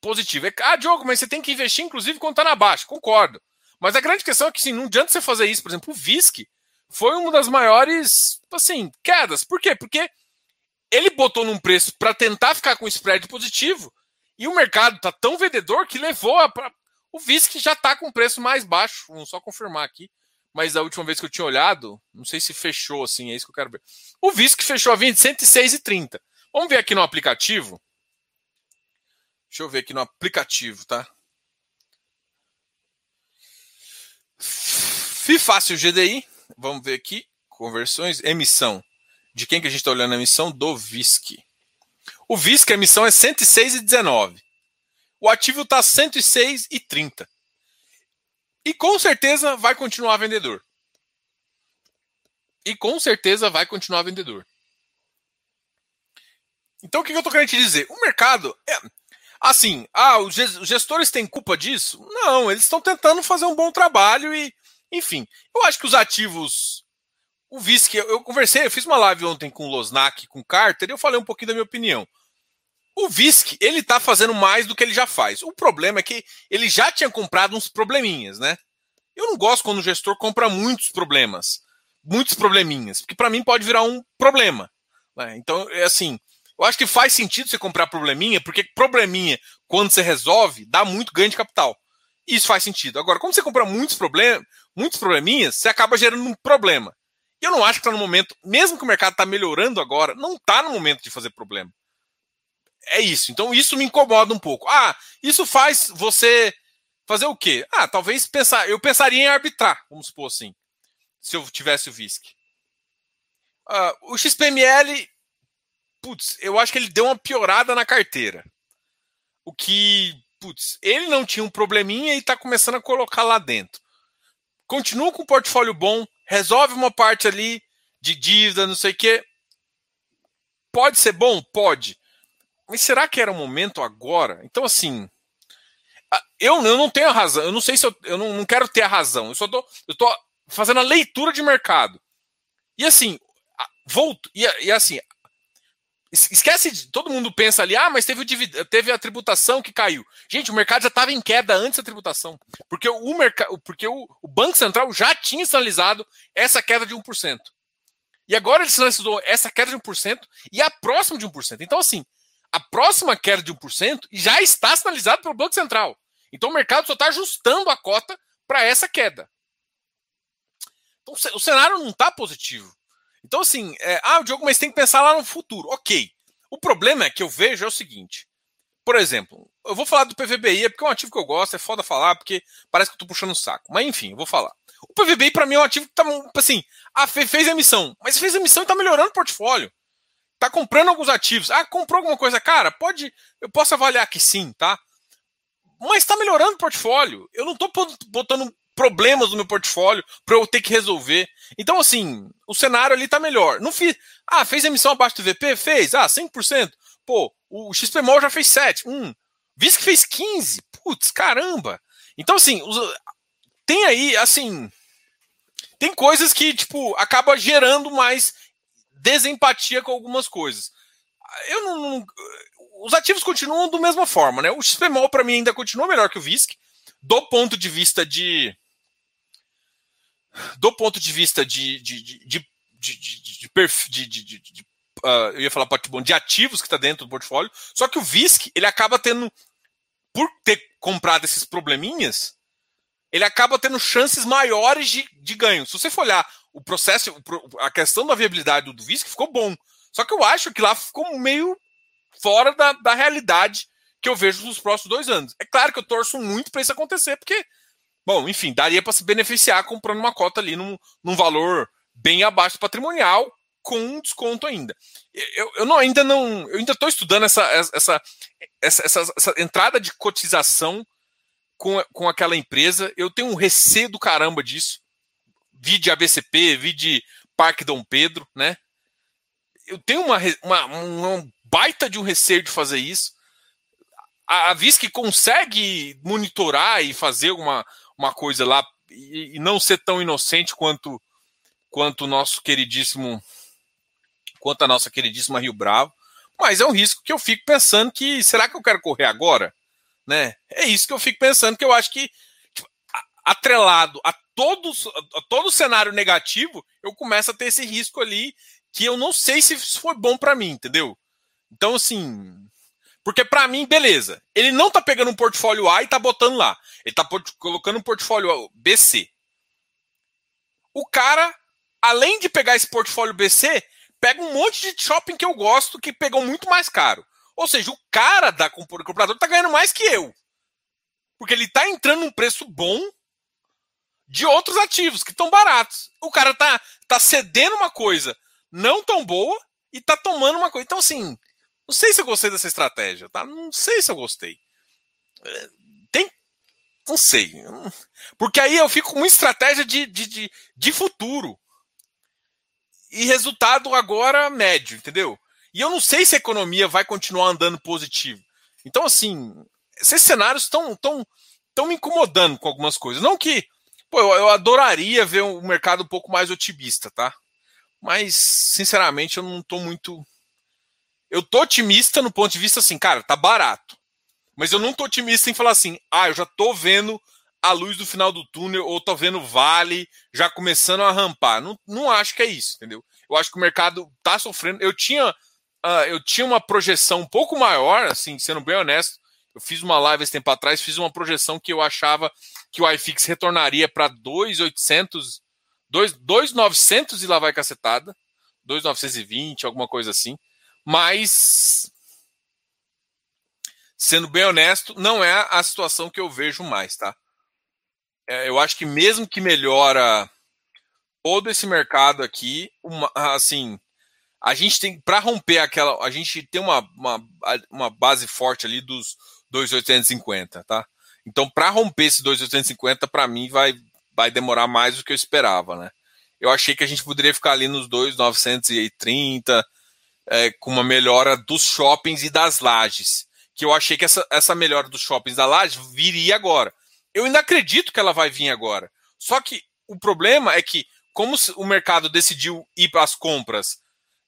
positivo. É, ah, Diogo, mas você tem que investir, inclusive, quando está na baixa. Concordo. Mas a grande questão é que, assim, não adianta você fazer isso. Por exemplo, o VISC foi uma das maiores, assim, quedas. Por quê? Porque ele botou num preço para tentar ficar com spread positivo e o mercado tá tão vendedor que levou a, pra, o VISC já está com preço mais baixo. Vamos só confirmar aqui. Mas da última vez que eu tinha olhado, não sei se fechou assim, é isso que eu quero ver. O VISC fechou a 20, 106,30. Vamos ver aqui no aplicativo. Deixa eu ver aqui no aplicativo, tá? FIFácil GDI. Vamos ver aqui. Conversões, emissão. De quem que a gente está olhando a emissão? Do VISC. O VISC, a emissão é 106,19. O ativo está 106,30. E com certeza vai continuar vendedor. E com certeza vai continuar vendedor. Então o que eu estou querendo te dizer? O mercado é assim, ah, os gestores têm culpa disso? Não, eles estão tentando fazer um bom trabalho e, enfim, eu acho que os ativos o VISC, eu conversei, eu fiz uma live ontem com o Losnak, com o Carter, e eu falei um pouquinho da minha opinião. O VISC, ele tá fazendo mais do que ele já faz. O problema é que ele já tinha comprado uns probleminhas, né? Eu não gosto quando o gestor compra muitos problemas, muitos probleminhas, porque para mim pode virar um problema. Né? Então, é assim, eu acho que faz sentido você comprar probleminha, porque probleminha, quando você resolve, dá muito ganho de capital. Isso faz sentido. Agora, quando você compra muitos problemas, muitos probleminhas, você acaba gerando um problema. Eu não acho que está no momento, mesmo que o mercado está melhorando agora, não está no momento de fazer problema. É isso. Então isso me incomoda um pouco. Ah, isso faz você fazer o quê? Ah, talvez pensar. Eu pensaria em arbitrar, vamos supor assim, se eu tivesse o VISC. Uh, o XPML, putz, eu acho que ele deu uma piorada na carteira. O que, putz, ele não tinha um probleminha e está começando a colocar lá dentro. Continua com o portfólio bom, resolve uma parte ali de dívida, não sei o quê. Pode ser bom? Pode. Mas será que era o momento agora? Então, assim. Eu, eu não tenho a razão. Eu não sei se eu, eu não, não quero ter a razão. Eu só tô, eu tô fazendo a leitura de mercado. E assim, volto. E, e assim, Esquece de. Todo mundo pensa ali, ah, mas teve, o, teve a tributação que caiu. Gente, o mercado já estava em queda antes da tributação. Porque, o, porque o, o, Banco Central já tinha sinalizado essa queda de 1%. E agora ele sinalizou essa queda de 1% e a próxima de 1%. Então, assim, a próxima queda de 1% já está sinalizada pelo Banco Central. Então o mercado só está ajustando a cota para essa queda. Então o cenário não está positivo. Então, assim, é, ah, Diogo, mas tem que pensar lá no futuro. Ok. O problema é que eu vejo é o seguinte. Por exemplo, eu vou falar do PVBI, é porque é um ativo que eu gosto, é foda falar, porque parece que eu tô puxando o saco. Mas enfim, eu vou falar. O PVBI, para mim, é um ativo que tá, assim, ah, fez emissão. Mas fez emissão e tá melhorando o portfólio. Tá comprando alguns ativos. Ah, comprou alguma coisa. Cara, pode. Eu posso avaliar que sim, tá? Mas tá melhorando o portfólio. Eu não tô botando problemas no meu portfólio para eu ter que resolver. Então, assim, o cenário ali tá melhor. Não fiz. Ah, fez emissão abaixo do VP? Fez. Ah, 100%. Pô, o XPMOL já fez 7. Hum. Viz que fez 15. Putz, caramba. Então, assim, tem aí, assim. Tem coisas que, tipo, acaba gerando mais desempatia com algumas coisas. Eu não, não os ativos continuam da mesma forma, né? O XPMOL para mim ainda continua melhor que o VISC, do ponto de vista de do ponto de vista de, de, de, de, eu ia falar patrimônio, de ativos que está dentro do portfólio, só que o VISC, ele acaba tendo, por ter comprado esses probleminhas, ele acaba tendo chances maiores de, de ganho. Se você for olhar o processo, a questão da viabilidade do VISC ficou bom. Só que eu acho que lá ficou meio fora da, da realidade que eu vejo nos próximos dois anos. É claro que eu torço muito para isso acontecer, porque Bom, enfim, daria para se beneficiar comprando uma cota ali num, num valor bem abaixo do patrimonial, com um desconto ainda. Eu, eu não, ainda não. Eu ainda estou estudando essa, essa, essa, essa, essa entrada de cotização com, com aquela empresa. Eu tenho um receio do caramba disso. vi de ABCP, vi de Parque Dom Pedro, né? Eu tenho uma, uma, uma baita de um receio de fazer isso. A, a VISC consegue monitorar e fazer uma, uma coisa lá e, e não ser tão inocente quanto quanto o nosso queridíssimo quanto a nossa queridíssima Rio Bravo, mas é um risco que eu fico pensando que será que eu quero correr agora, né? É isso que eu fico pensando que eu acho que tipo, atrelado a todos a todo cenário negativo, eu começo a ter esse risco ali que eu não sei se foi bom para mim, entendeu? Então assim, porque para mim, beleza. Ele não tá pegando um portfólio A e tá botando lá. Ele tá colocando um portfólio BC. O cara, além de pegar esse portfólio BC, pega um monte de shopping que eu gosto que pegou muito mais caro. Ou seja, o cara da comprador tá ganhando mais que eu. Porque ele tá entrando num preço bom de outros ativos que estão baratos. O cara tá, tá cedendo uma coisa não tão boa e tá tomando uma coisa. Então, assim, não sei se eu gostei dessa estratégia, tá? Não sei se eu gostei. É, tem. Não sei. Porque aí eu fico com uma estratégia de, de, de, de futuro. E resultado agora médio, entendeu? E eu não sei se a economia vai continuar andando positivo. Então, assim, esses cenários estão tão, tão me incomodando com algumas coisas. Não que. Pô, eu, eu adoraria ver um mercado um pouco mais otimista, tá? Mas, sinceramente, eu não estou muito eu tô otimista no ponto de vista assim, cara, tá barato. Mas eu não tô otimista em falar assim, ah, eu já tô vendo a luz do final do túnel, ou tô vendo vale já começando a rampar. Não, não acho que é isso, entendeu? Eu acho que o mercado tá sofrendo. Eu tinha, uh, eu tinha uma projeção um pouco maior, assim, sendo bem honesto. Eu fiz uma live esse tempo atrás, fiz uma projeção que eu achava que o iFix retornaria para 2,800, 2,900 e lá vai cacetada, 2,920, alguma coisa assim. Mas, sendo bem honesto, não é a situação que eu vejo mais, tá? É, eu acho que mesmo que melhora todo esse mercado aqui, uma, assim, a gente tem para romper aquela, a gente tem uma, uma, uma base forte ali dos 2,850, tá? Então, para romper esse 2,850, para mim vai vai demorar mais do que eu esperava, né? Eu achei que a gente poderia ficar ali nos 2,930, é, com uma melhora dos shoppings e das lajes. Que eu achei que essa, essa melhora dos shoppings da laje viria agora. Eu ainda acredito que ela vai vir agora. Só que o problema é que, como o mercado decidiu ir para as compras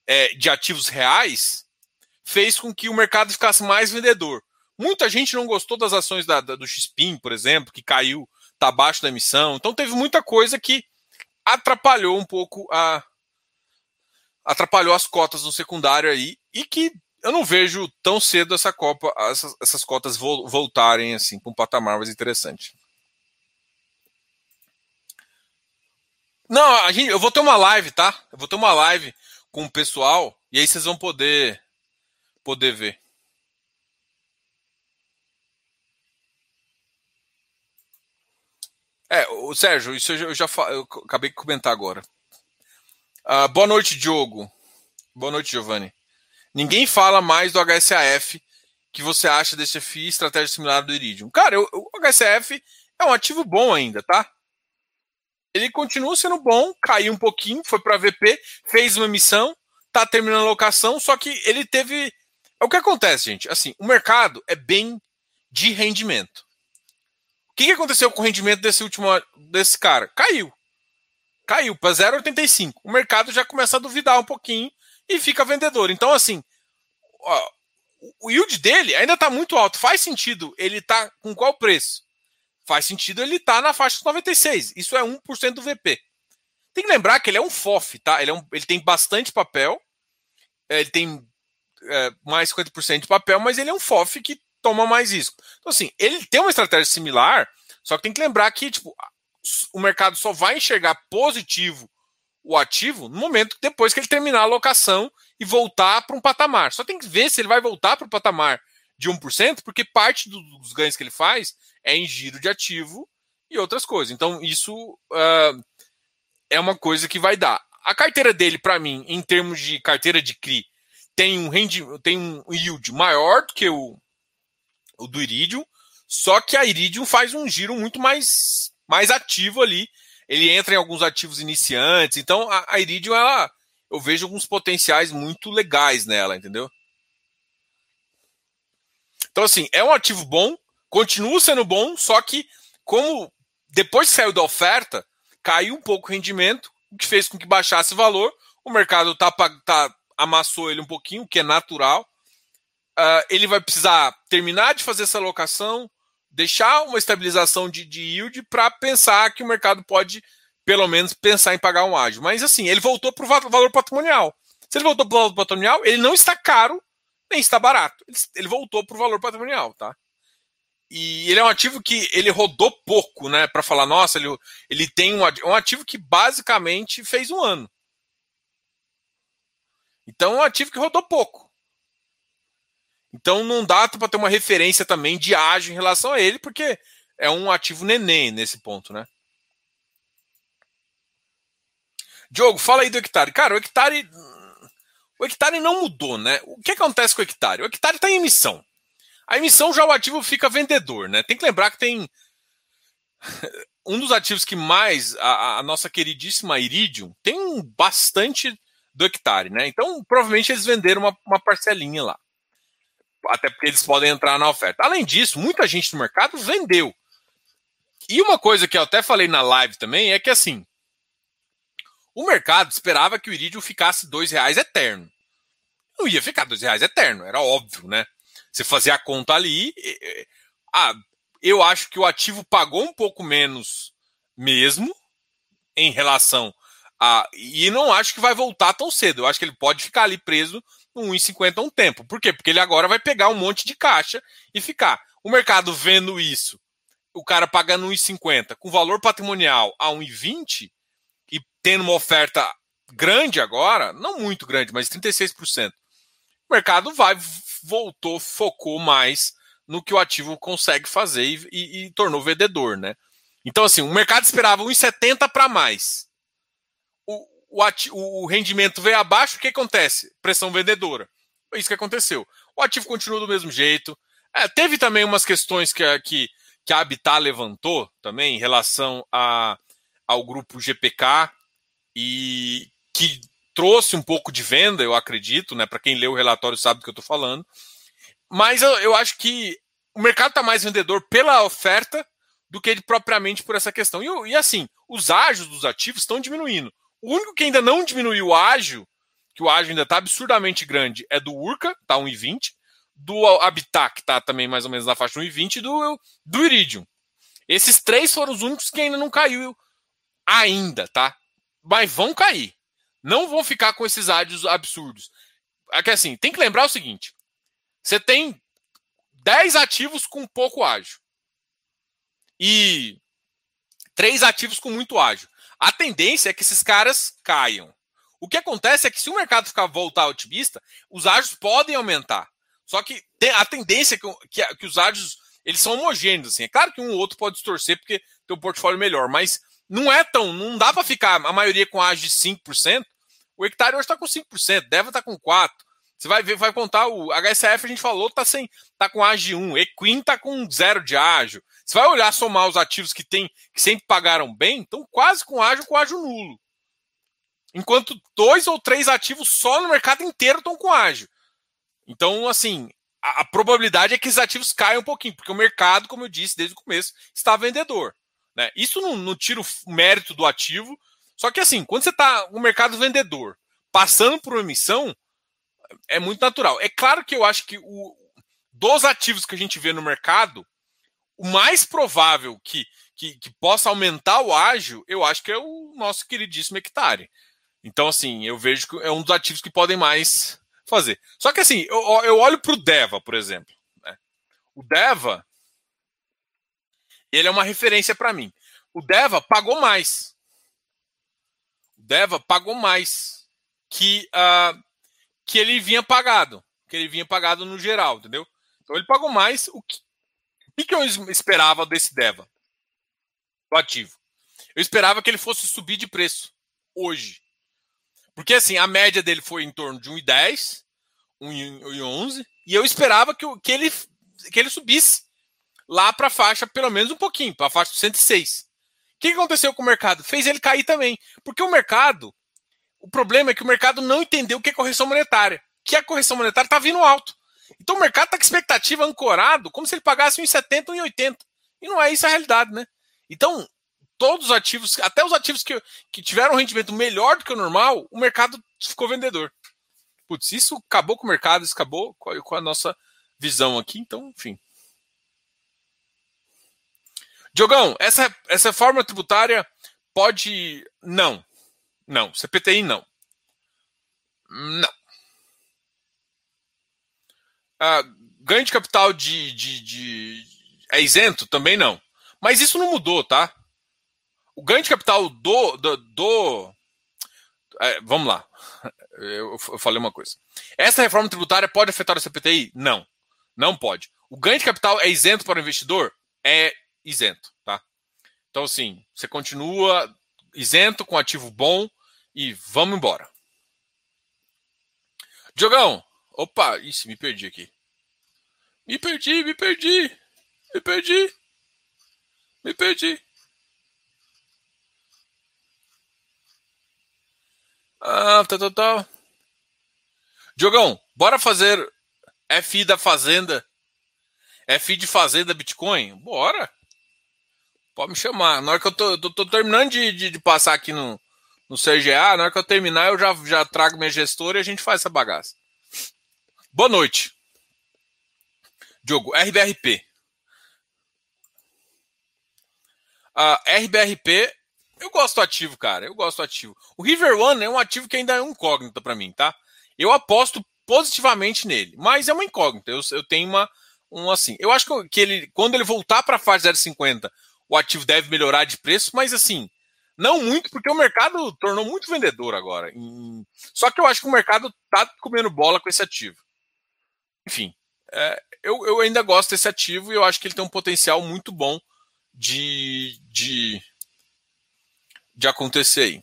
é, de ativos reais, fez com que o mercado ficasse mais vendedor. Muita gente não gostou das ações da, da, do XPIN, por exemplo, que caiu, está abaixo da emissão. Então teve muita coisa que atrapalhou um pouco a, atrapalhou as cotas no secundário aí e que eu não vejo tão cedo essa Copa, essas, essas cotas voltarem assim para um patamar mais interessante. Não, a gente, eu vou ter uma live, tá? Eu vou ter uma live com o pessoal e aí vocês vão poder poder ver. É, o Sérgio, isso eu já eu acabei de comentar agora. Uh, boa noite, Diogo. Boa noite, Giovanni. Ninguém fala mais do HSAF que você acha desse FI estratégia similar do Iridium. Cara, eu, o HSAF é um ativo bom ainda, tá? Ele continua sendo bom, caiu um pouquinho, foi para VP, fez uma emissão, tá terminando a locação, só que ele teve. É o que acontece, gente. Assim, o mercado é bem de rendimento. O que, que aconteceu com o rendimento desse último desse cara? Caiu caiu para 0,85. O mercado já começa a duvidar um pouquinho e fica vendedor. Então, assim, o yield dele ainda está muito alto. Faz sentido ele tá com qual preço? Faz sentido ele tá na faixa dos 96. Isso é 1% do VP. Tem que lembrar que ele é um FOF, tá? Ele, é um, ele tem bastante papel. É, ele tem é, mais 50% de papel, mas ele é um FOF que toma mais risco. Então, assim, ele tem uma estratégia similar, só que tem que lembrar que, tipo, o mercado só vai enxergar positivo o ativo no momento depois que ele terminar a alocação e voltar para um patamar. Só tem que ver se ele vai voltar para o patamar de 1%, porque parte dos ganhos que ele faz é em giro de ativo e outras coisas. Então, isso uh, é uma coisa que vai dar. A carteira dele, para mim, em termos de carteira de CRI, tem um, tem um yield maior do que o, o do Iridium, só que a Iridium faz um giro muito mais mais ativo ali ele entra em alguns ativos iniciantes. Então, a, a Iridium, ela, eu vejo alguns potenciais muito legais nela, entendeu? Então, assim, é um ativo bom, continua sendo bom, só que, como depois que saiu da oferta, caiu um pouco o rendimento, o que fez com que baixasse o valor. O mercado tá, tá, amassou ele um pouquinho, o que é natural. Uh, ele vai precisar terminar de fazer essa alocação, deixar uma estabilização de, de yield para pensar que o mercado pode, pelo menos, pensar em pagar um ágio. Mas assim, ele voltou para o valor patrimonial. Se ele voltou para o valor patrimonial, ele não está caro nem está barato. Ele, ele voltou para o valor patrimonial, tá? E ele é um ativo que ele rodou pouco, né? Para falar, nossa, ele, ele tem um, um ativo que basicamente fez um ano. Então é um ativo que rodou pouco. Então não dá para ter uma referência também de ágio em relação a ele, porque é um ativo neném nesse ponto, né? Diogo, fala aí do hectare. Cara, o hectare. O hectare não mudou, né? O que acontece com o hectare? O hectare está em emissão. A emissão já o ativo fica vendedor, né? Tem que lembrar que tem. Um dos ativos que mais. A, a nossa queridíssima Iridium tem bastante do hectare, né? Então, provavelmente eles venderam uma, uma parcelinha lá até porque eles podem entrar na oferta. Além disso, muita gente no mercado vendeu. E uma coisa que eu até falei na live também é que assim, o mercado esperava que o Iridium ficasse dois reais eterno. Não ia ficar dois reais eterno, era óbvio, né? Você fazia a conta ali. Ah, eu acho que o ativo pagou um pouco menos mesmo em relação a. E não acho que vai voltar tão cedo. Eu acho que ele pode ficar ali preso 1,50 um tempo. Por quê? Porque ele agora vai pegar um monte de caixa e ficar. O mercado vendo isso, o cara pagando 1,50 com valor patrimonial a 1,20 e tendo uma oferta grande agora, não muito grande, mas 36%. O mercado vai, voltou, focou mais no que o ativo consegue fazer e, e, e tornou vendedor, né? Então, assim, o mercado esperava 1,70 para mais o, ativo, o rendimento veio abaixo, o que acontece? Pressão vendedora. Foi isso que aconteceu. O ativo continua do mesmo jeito. É, teve também umas questões que, que, que a Habitat levantou também em relação a, ao grupo GPK e que trouxe um pouco de venda, eu acredito, né? Para quem leu o relatório sabe do que eu estou falando. Mas eu, eu acho que o mercado está mais vendedor pela oferta do que propriamente por essa questão. E, e assim, os ágios dos ativos estão diminuindo. O único que ainda não diminuiu o ágio, que o ágio ainda está absurdamente grande, é do Urca, tá 1,20, do Habitat, que está também mais ou menos na faixa 1,20, e do, do Iridium. Esses três foram os únicos que ainda não caiu ainda, tá? Mas vão cair. Não vão ficar com esses ágios absurdos. É que assim, tem que lembrar o seguinte: você tem 10 ativos com pouco ágio. E três ativos com muito ágio a tendência é que esses caras caiam. O que acontece é que se o mercado ficar voltar otimista, os ágios podem aumentar. Só que a tendência é que, que, que, os ágios eles são homogêneos. Assim. É claro que um ou outro pode distorcer porque tem um portfólio melhor, mas não é tão. Não dá para ficar a maioria com ágio de 5%. O hectare hoje está com 5%, deve tá com 4%. Você vai ver, vai contar o HSF, a gente falou, tá sem, tá com ágio 1, Equin tá com zero de ágio. Você vai olhar somar os ativos que tem, que sempre pagaram bem, estão quase com ágio com ágio nulo. Enquanto dois ou três ativos só no mercado inteiro estão com ágio. Então, assim, a, a, probabilidade é que esses ativos caiam um pouquinho, porque o mercado, como eu disse desde o começo, está vendedor. Né? Isso não, não tira o mérito do ativo. Só que assim, quando você está no mercado vendedor, passando por uma emissão, é muito natural. É claro que eu acho que o, dos ativos que a gente vê no mercado, o mais provável que, que, que, possa aumentar o ágio, eu acho que é o nosso queridíssimo hectare. Então, assim, eu vejo que é um dos ativos que podem mais fazer. Só que, assim, eu, eu olho para o Deva, por exemplo. Né? O Deva, ele é uma referência para mim. O Deva pagou mais. O Deva pagou mais que uh, que ele vinha pagado, que ele vinha pagado no geral, entendeu? Então ele pagou mais. O que, o que eu esperava desse Deva, do ativo? Eu esperava que ele fosse subir de preço hoje. Porque assim, a média dele foi em torno de 1,10, 1,11, e eu esperava que, que, ele, que ele subisse lá para a faixa, pelo menos um pouquinho, para a faixa 106. que aconteceu com o mercado? Fez ele cair também. Porque o mercado, o problema é que o mercado não entendeu o que é correção monetária. Que a correção monetária está vindo alto. Então o mercado está com expectativa ancorado, como se ele pagasse 1,70, 1,80. E não é isso a realidade, né? Então, todos os ativos, até os ativos que, que tiveram um rendimento melhor do que o normal, o mercado ficou vendedor. Putz, isso acabou com o mercado, isso acabou com a nossa visão aqui, então, enfim. Diogão, essa, essa reforma tributária pode. Não. Não. CPTI não. Não. Ah, ganho de capital de, de, de, é isento? Também não. Mas isso não mudou, tá? O ganho de capital do. do, do é, vamos lá. Eu, eu, falei uma coisa. Essa reforma tributária pode afetar o CPTI? Não. Não pode. O ganho de capital é isento para o investidor? É isento, tá? Então, assim, você continua isento com ativo bom e vamos embora. Diogão, opa, isso, me perdi aqui. Me perdi, me perdi, me perdi, me perdi. Ah, tá, tá, tá. Diogão, bora fazer FI da Fazenda. FI de Fazenda Bitcoin? Bora. Pode me chamar. Na hora que eu tô, tô, tô terminando de, de, de, passar aqui no, no CGA, na hora que eu terminar, eu já, já trago minha gestora e a gente faz essa bagaça. Boa noite. Diogo, RBRP. Uh, RBRP, eu gosto do ativo, cara. Eu gosto do ativo. O River One é um ativo que ainda é um incógnito para mim, tá? Eu aposto positivamente nele, mas é uma incógnita. Eu, eu tenho uma, um assim. Eu acho que ele, quando ele voltar para a fase 0,50, o ativo deve melhorar de preço, mas assim, não muito, porque o mercado tornou muito vendedor agora. Só que eu acho que o mercado tá comendo bola com esse ativo. Enfim, é, eu, eu ainda gosto desse ativo e eu acho que ele tem um potencial muito bom de, de, de acontecer aí.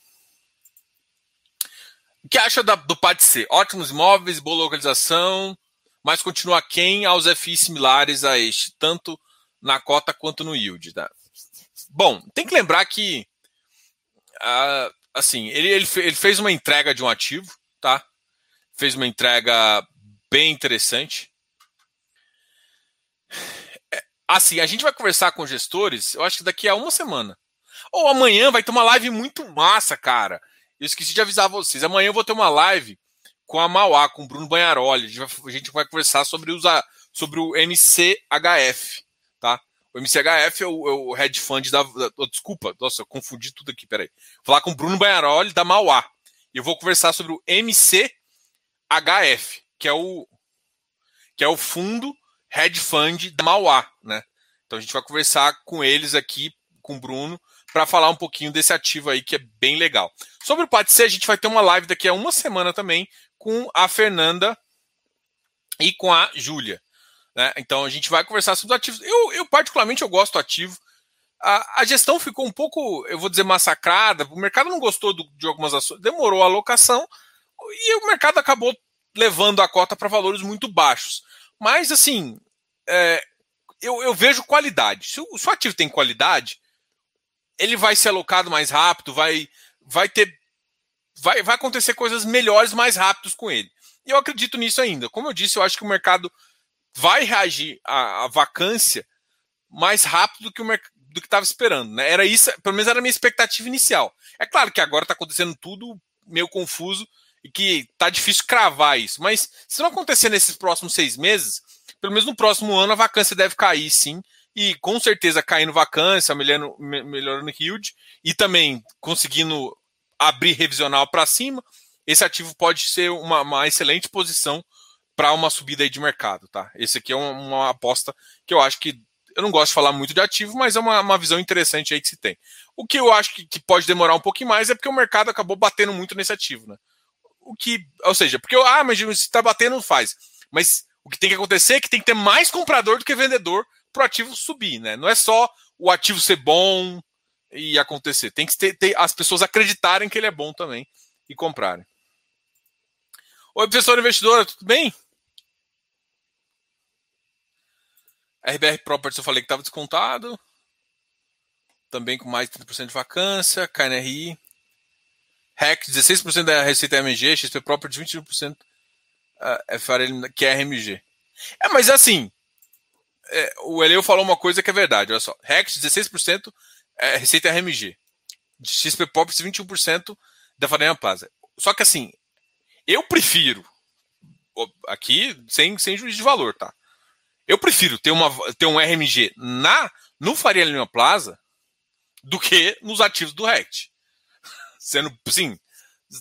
O que acha da, do PAD-C? Ótimos imóveis, boa localização, mas continua quem aos FIs similares a este, tanto na cota quanto no yield. Tá? Bom, tem que lembrar que assim, ele, ele, ele, fez uma entrega de um ativo, tá? Fez uma entrega bem interessante. É, assim, a gente vai conversar com gestores, eu acho que daqui a uma semana. Ou amanhã vai ter uma live muito massa, cara. Eu esqueci de avisar vocês. Amanhã eu vou ter uma live com a Mauá, com o Bruno Banharoli. A gente vai, a gente vai conversar sobre, os, sobre o MCHF, tá? O MCHF é o, é o head fund da, da, Desculpa, nossa, eu confundi tudo aqui, peraí. Vou falar com o Bruno Banharoli da Mauá. E eu vou conversar sobre o MCHF, que é o, que é o fundo head fund da Mauá, né? Então a gente vai conversar com eles aqui, com o Bruno, para falar um pouquinho desse ativo aí que é bem legal. Sobre o PATC, a gente vai ter uma live daqui a uma semana também com a Fernanda e com a Júlia. Né? Então a gente vai conversar sobre os ativos. Eu, eu particularmente, eu gosto do ativo. A, a, gestão ficou um pouco, eu vou dizer, massacrada. O mercado não gostou do, de algumas ações, demorou a alocação e o mercado acabou levando a cota para valores muito baixos. Mas, assim, é, eu, eu, vejo qualidade. Se o, se o ativo tem qualidade, ele vai ser alocado mais rápido, vai, vai ter. Vai, vai acontecer coisas melhores mais rápidos com ele. E eu acredito nisso ainda. Como eu disse, eu acho que o mercado vai reagir à, à vacância mais rápido do que o do que estava esperando. Né? Era isso, pelo menos era a minha expectativa inicial. É claro que agora está acontecendo tudo meio confuso e que tá difícil cravar isso. Mas se não acontecer nesses próximos seis meses, pelo menos no próximo ano a vacância deve cair sim. E com certeza caindo vacância, melhorando, melhorando yield e também conseguindo abrir revisional para cima, esse ativo pode ser uma, uma excelente posição para uma subida de mercado, tá? Esse aqui é uma, uma, aposta que eu acho que eu não gosto de falar muito de ativo, mas é uma, uma visão interessante aí que se tem. O que eu acho que, que, pode demorar um pouquinho mais é porque o mercado acabou batendo muito nesse ativo, né? O que, ou seja, porque ah, mas se está batendo, faz. Mas o que tem que acontecer é que tem que ter mais comprador do que vendedor para o ativo subir, né? Não é só o ativo ser bom e acontecer. Tem que ter, ter as pessoas acreditarem que ele é bom também e comprarem. Oi, professor investidora, tudo bem? RBR Properties eu falei que estava descontado. também com mais de 30% de vacância, KNRI. REC, 16% da receita MG, XP Properties, 21% é FRL, que é RMG. É, mas assim, é, o Eleu falou uma coisa que é verdade, olha só. REC, 16% é receita RMG. XP Properties, 21% da Farinha Plaza. Só que assim, eu prefiro, aqui sem, sem juízo de valor, tá? Eu prefiro ter, uma, ter um RMG na, no Faria Lima Plaza do que nos ativos do RECT. Sendo, sim,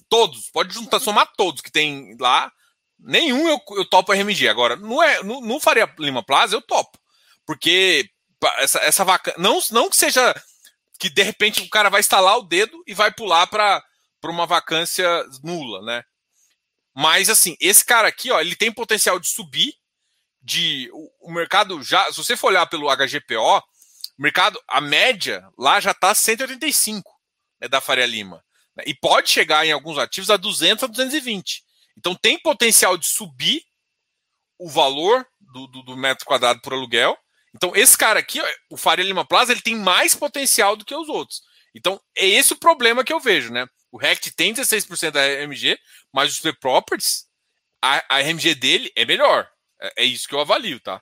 todos, pode juntar, somar todos que tem lá, nenhum eu, eu topo RMG. Agora, no, no, no Faria Lima Plaza eu topo. Porque essa, essa vaca. Não, não que seja que de repente o cara vai instalar o dedo e vai pular para uma vacância nula, né? Mas assim, esse cara aqui, ó, ele tem potencial de subir. De o, o mercado já, se você for olhar pelo HGPO, mercado, a média lá já está 185 né, da Faria Lima. E pode chegar em alguns ativos a 200 a 220. Então tem potencial de subir o valor do, do, do metro quadrado por aluguel. Então esse cara aqui, o Faria Lima Plaza, ele tem mais potencial do que os outros. Então é esse o problema que eu vejo, né? O Rect tem 16% da RMG, mas os Properties, a, a RMG dele é melhor. É, é, isso que eu avalio, tá?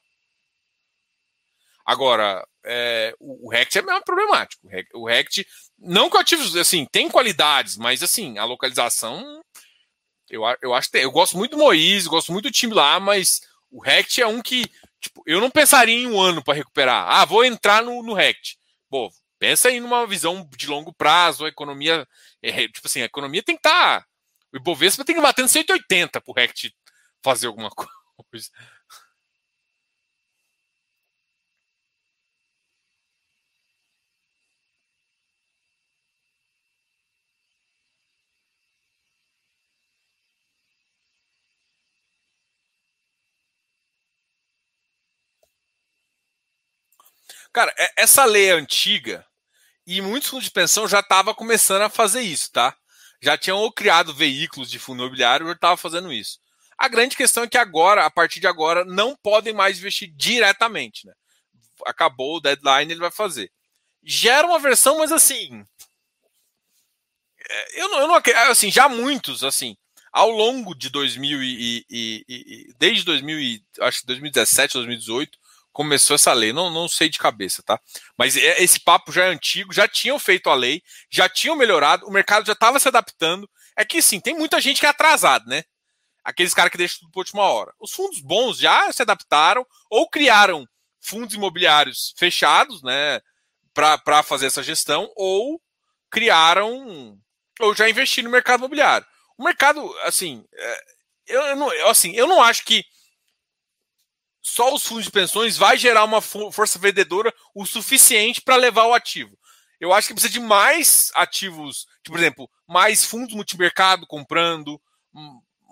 Agora, é, o, Rect é mesmo problemático. O Rect, não que o ativo, assim, tem qualidades, mas assim, a localização, eu, eu acho que tem. Eu gosto muito do Moise, gosto muito do time lá, mas o Rect é um que, tipo, eu não pensaria em um ano para recuperar. Ah, vou entrar no, no Rect. Pô, pensa aí numa visão de longo prazo, a economia é, tipo assim, a economia tem que estar. Tá, o Ibovespa tem que bater no 180 pro RECT fazer alguma coisa. Cara, essa lei é antiga, e muitos fundos de pensão já estavam começando a fazer isso, tá? Já tinham ou criado veículos de fundo imobiliário ou estavam fazendo isso. A grande questão é que agora, a partir de agora, não podem mais investir diretamente, né? Acabou o deadline, ele vai fazer. Gera uma versão, mas assim. É, eu não, eu não assim, já muitos, assim, ao longo de 2000 e, e, e desde 2000 e, acho que 2017, 2018, começou essa lei. Não, não sei de cabeça, tá? Mas é, esse papo já é antigo, já tinham feito a lei, já tinham melhorado, o mercado já estava se adaptando. É que sim, tem muita gente que é atrasado, né? Aqueles caras que deixam tudo por última hora. Os fundos bons já se adaptaram ou criaram fundos imobiliários fechados, né? Para fazer essa gestão, ou criaram, ou já investiram no mercado imobiliário. O mercado, assim, é, eu não, assim, eu não acho que só os fundos de pensões vai gerar uma força vendedora o suficiente para levar o ativo. Eu acho que precisa de mais ativos, tipo, por exemplo, mais fundos multimercado comprando,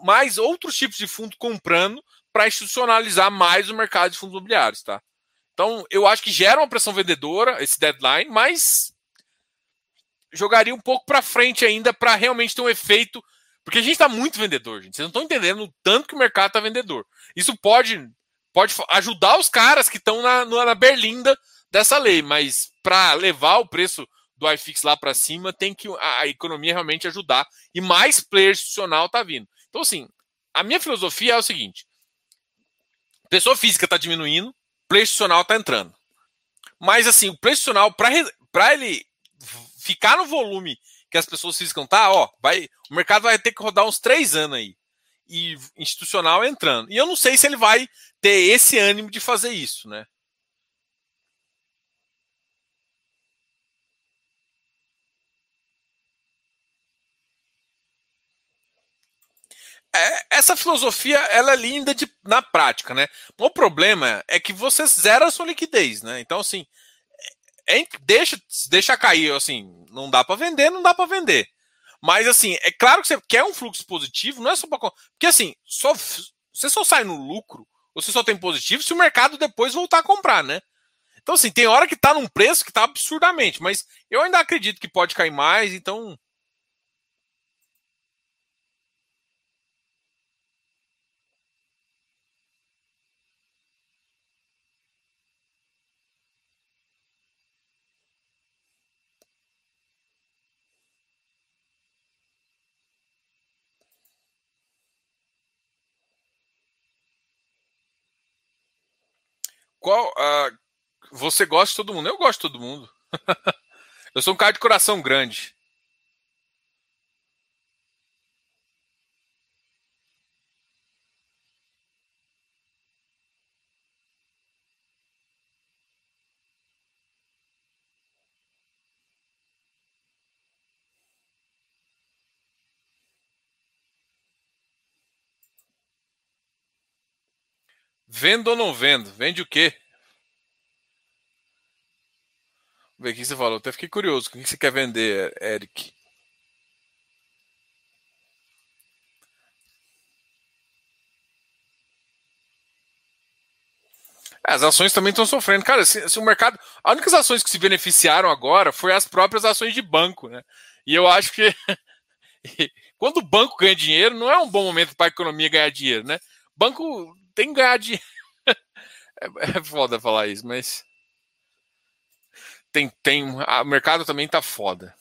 mais outros tipos de fundo comprando para institucionalizar mais o mercado de fundos imobiliários, tá? Então, eu acho que gera uma pressão vendedora esse deadline, mas jogaria um pouco para frente ainda para realmente ter um efeito, porque a gente está muito vendedor, gente. Vocês não estão entendendo o tanto que o mercado está vendedor. Isso pode pode ajudar os caras que estão na, na berlinda dessa lei, mas para levar o preço do iFix lá para cima, tem que a, a, economia realmente ajudar e mais player institucional tá vindo. Então, assim, a minha filosofia é o seguinte: pessoa física está diminuindo, player institucional está entrando. Mas, assim, o player institucional, para ele ficar no volume que as pessoas físicas tá, ó, vai, o mercado vai ter que rodar uns três anos aí. E institucional entrando. E eu não sei se ele vai ter esse ânimo de fazer isso, né? É, essa filosofia ela é linda de, na prática, né? O problema é que você zera a sua liquidez, né? Então, assim, é, é deixa, deixa cair, assim, não dá para vender, não dá para vender. Mas, assim, é claro que você quer um fluxo positivo, não é só para. Porque, assim, só, você só sai no lucro você só tem positivo se o mercado depois voltar a comprar, né? Então, assim, tem hora que tá num preço que tá absurdamente, mas eu ainda acredito que pode cair mais, então. Qual. Você gosta de todo mundo? Eu gosto de todo mundo. eu sou um cara de coração grande. Vendo ou não vendo? Vende o quê? Vamos ver o que você falou. Até fiquei curioso. O que você quer vender, Eric? As ações também estão sofrendo. Cara, se, se, o mercado. As únicas ações que se beneficiaram agora foi as próprias ações de banco, né? E eu acho que quando o banco ganha dinheiro, não é um bom momento para a economia ganhar dinheiro, né? Banco tem que ganhar. É, é foda falar isso, mas. Tem, tem, o mercado também tá foda.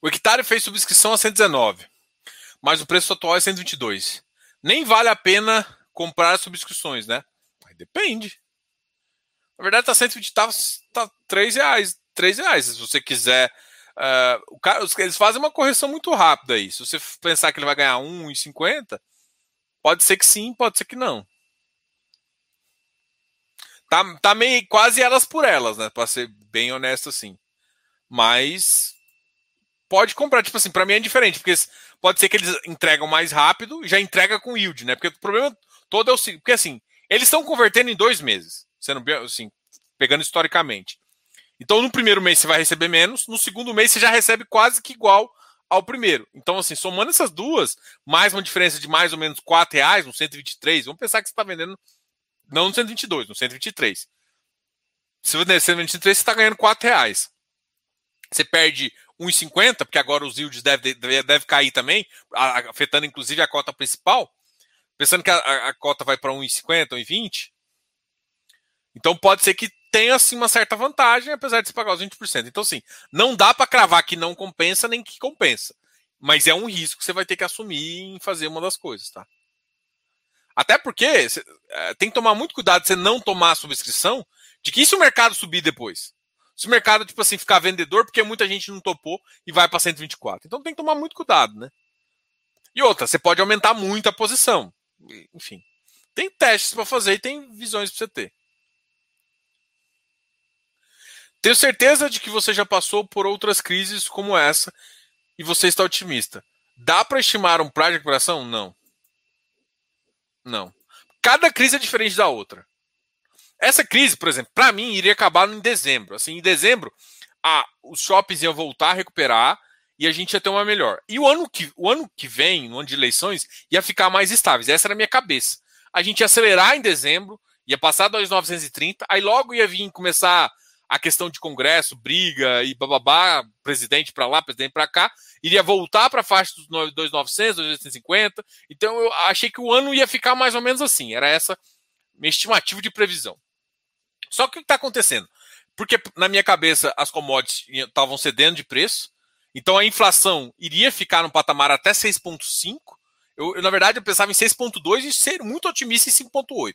O hectare fez subscrição a 119, mas o preço atual é 122. Nem vale a pena comprar subscrições, né? depende. Na verdade, tá 120, tá, tá 3 reais. 3 reais. Se você quiser. Uh, o cara, eles fazem uma correção muito rápida aí. Se você pensar que ele vai ganhar 1,50, pode ser que sim, pode ser que não. Tá, tá meio quase elas por elas, né? Pra ser bem honesto assim. Mas pode comprar, tipo assim, para mim é diferente, porque pode ser que eles entregam mais rápido e já entrega com yield, né? Porque o problema todo é o seguinte, porque assim, eles estão convertendo em dois meses, sendo assim, pegando historicamente. Então, no primeiro mês você vai receber menos, no segundo mês você já recebe quase que igual ao primeiro. Então, assim, somando essas duas, mais uma diferença de mais ou menos 4 reais, no 123, vamos pensar que você está vendendo, não no 122, no 123. Se você vender 123, você está ganhando 4 reais. Você perde 1,50, porque agora os yields devem deve, deve cair também, afetando inclusive a cota principal. Pensando que a, a, a cota vai para 1,50, 1,20. Então pode ser que tem assim uma certa vantagem, apesar de você pagar os 20%. Então, assim, não dá para cravar que não compensa nem que compensa. Mas é um risco que você vai ter que assumir em fazer uma das coisas, tá? Até porque é, tem que tomar muito cuidado de você não tomar a subscrição de que se o mercado subir depois? Se o mercado, tipo assim, ficar vendedor, porque muita gente não topou e vai para 124. Então tem que tomar muito cuidado, né? E outra, você pode aumentar muito a posição. Enfim. Tem testes para fazer e tem visões para você ter. Tenho certeza de que você já passou por outras crises como essa e você está otimista. Dá para estimar um prazo de recuperação? Não. Não. Cada crise é diferente da outra. Essa crise, por exemplo, para mim iria acabar em dezembro. Assim, em dezembro, os shoppings iam voltar a recuperar e a gente ia ter uma melhor. E o ano que, o ano que vem, no ano de eleições, ia ficar mais estáveis. Essa era a minha cabeça. A gente ia acelerar em dezembro, ia passar 2,930, aí logo ia vir começar a questão de Congresso, briga e bababá, presidente para lá, presidente para cá, iria voltar para a faixa dos 2.900, 2.850. Então eu achei que o ano ia ficar mais ou menos assim. Era essa minha estimativa de previsão. Só que o que está acontecendo? Porque na minha cabeça as commodities estavam cedendo de preço, então a inflação iria ficar no patamar até 6,5. Eu, eu, na verdade, eu pensava em 6,2 e ser muito otimista em 5,8.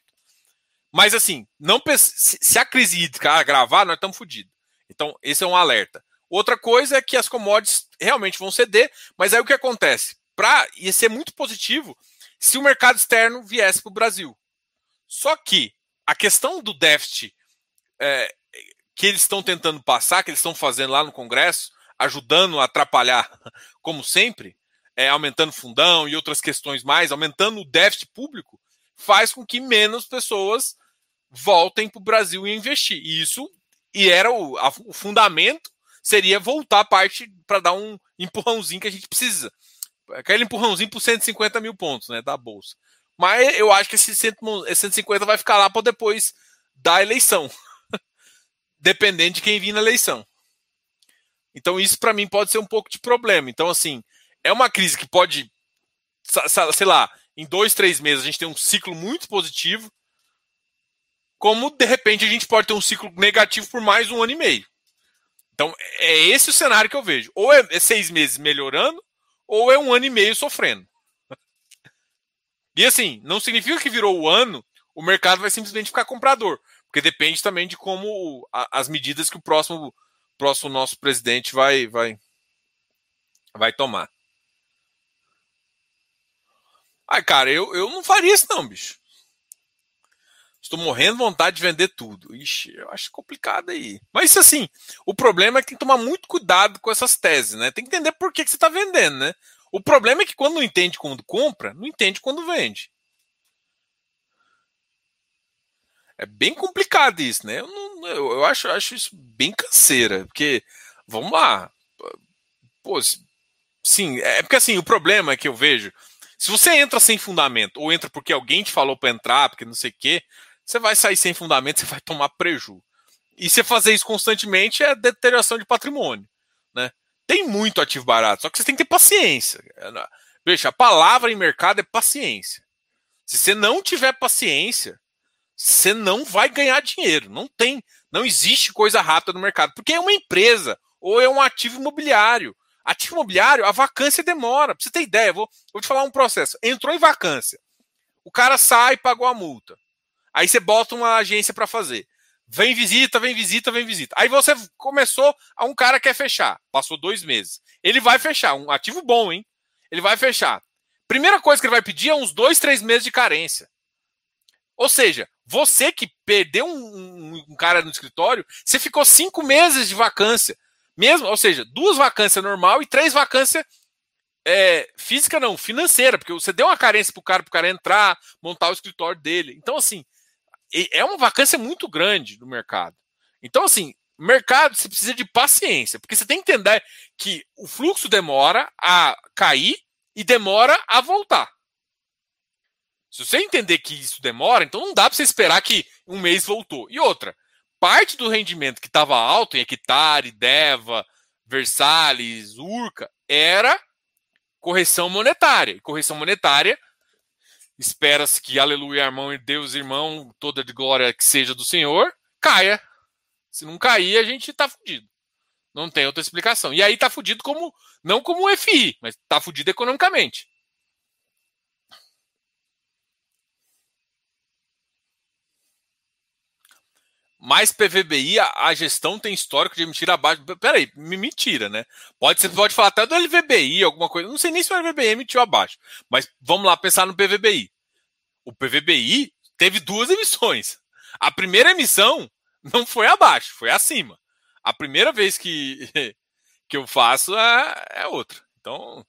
Mas assim, não se a crise hídrica agravar, nós estamos fodidos. Então, esse é um alerta. Outra coisa é que as commodities realmente vão ceder, mas aí o que acontece? Para ia ser muito positivo se o mercado externo viesse para o Brasil. Só que a questão do déficit é, que eles estão tentando passar, que eles estão fazendo lá no Congresso, ajudando a atrapalhar, como sempre, é, aumentando fundão e outras questões mais, aumentando o déficit público, faz com que menos pessoas voltem para o Brasil e investir. E isso e era o, a, o fundamento seria voltar a parte para dar um empurrãozinho que a gente precisa. Aquele empurrãozinho por 150 mil pontos né, da Bolsa. Mas eu acho que esse, 150 vai ficar lá para depois da eleição. Dependendo de quem vir na eleição. Então, isso para mim pode ser um pouco de problema. Então, assim, é uma crise que pode, sei lá, em dois, três meses a gente tem um ciclo muito positivo, como de repente a gente pode ter um ciclo negativo por mais um ano e meio. Então, é esse o cenário que eu vejo. Ou é, seis meses melhorando, ou é um ano e meio sofrendo. E assim, não significa que virou o ano, o mercado vai simplesmente ficar comprador. Porque depende também de como as medidas que o próximo, próximo nosso presidente vai, vai, vai tomar. Ai, cara, eu, eu não faria isso não, bicho. Estou morrendo de vontade de vender tudo. Ixi, eu acho complicado aí. Mas assim, o problema é que tem que tomar muito cuidado com essas teses, né? Tem que entender por que, que você está vendendo, né? O problema é que quando não entende quando compra, não entende quando vende. É bem complicado isso, né? Eu, não, eu, eu acho, acho isso bem canseira, porque, vamos lá. Pô, sim, é porque assim, o problema que eu vejo, se você entra sem fundamento, ou entra porque alguém te falou para entrar, porque não sei o quê, você vai sair sem fundamento, você vai tomar prejuízo. E você fazer isso constantemente é deterioração de patrimônio. Né? Tem muito ativo barato, só que você tem que ter paciência. Veja, a palavra em mercado é paciência. Se você não tiver paciência, você não vai ganhar dinheiro. Não tem, não existe coisa rápida no mercado, porque é uma empresa ou é um ativo imobiliário. Ativo imobiliário, a vacância demora. Pra você ter ideia, vou, vou te falar um processo. Entrou em vacância. O cara sai e pagou a multa. Aí você bota uma agência para fazer. Vem visita, vem visita, vem visita. Aí você começou a um cara quer fechar. Passou dois meses. Ele vai fechar. Um ativo bom, hein? Ele vai fechar. Primeira coisa que ele vai pedir é uns dois, três meses de carência. Ou seja, você que perdeu um, um, um cara no escritório, você ficou cinco meses de vacância. Mesmo, ou seja, duas vacâncias normal e três vacâncias é, física não, financeira, porque você deu uma carência pro cara, pro cara entrar, montar o escritório dele. Então, assim, é uma vacância muito grande no mercado. Então, assim, mercado você precisa de paciência, porque você tem que entender que o fluxo demora a cair e demora a voltar. Se você entender que isso demora, então não dá para você esperar que um mês voltou. E outra, parte do rendimento que estava alto em hectare, Deva, Versalhes, Urca, era correção monetária. Correção monetária espera-se que, aleluia, irmão, e Deus, irmão, toda de glória que seja do Senhor, caia. Se não cair, a gente tá fudido. Não tem outra explicação. E aí tá fudido como, não como o FI, mas tá fudido economicamente. Mais PVBI, a, a, gestão tem histórico de emitir abaixo. Peraí, me mentira, né? Pode, você pode falar até do LVBI, alguma coisa. Não sei nem se o LVBI emitiu abaixo. Mas vamos lá pensar no PVBI. O PVBI teve duas emissões. A primeira emissão não foi abaixo, foi acima. A primeira vez que, que eu faço é, é outra. Então.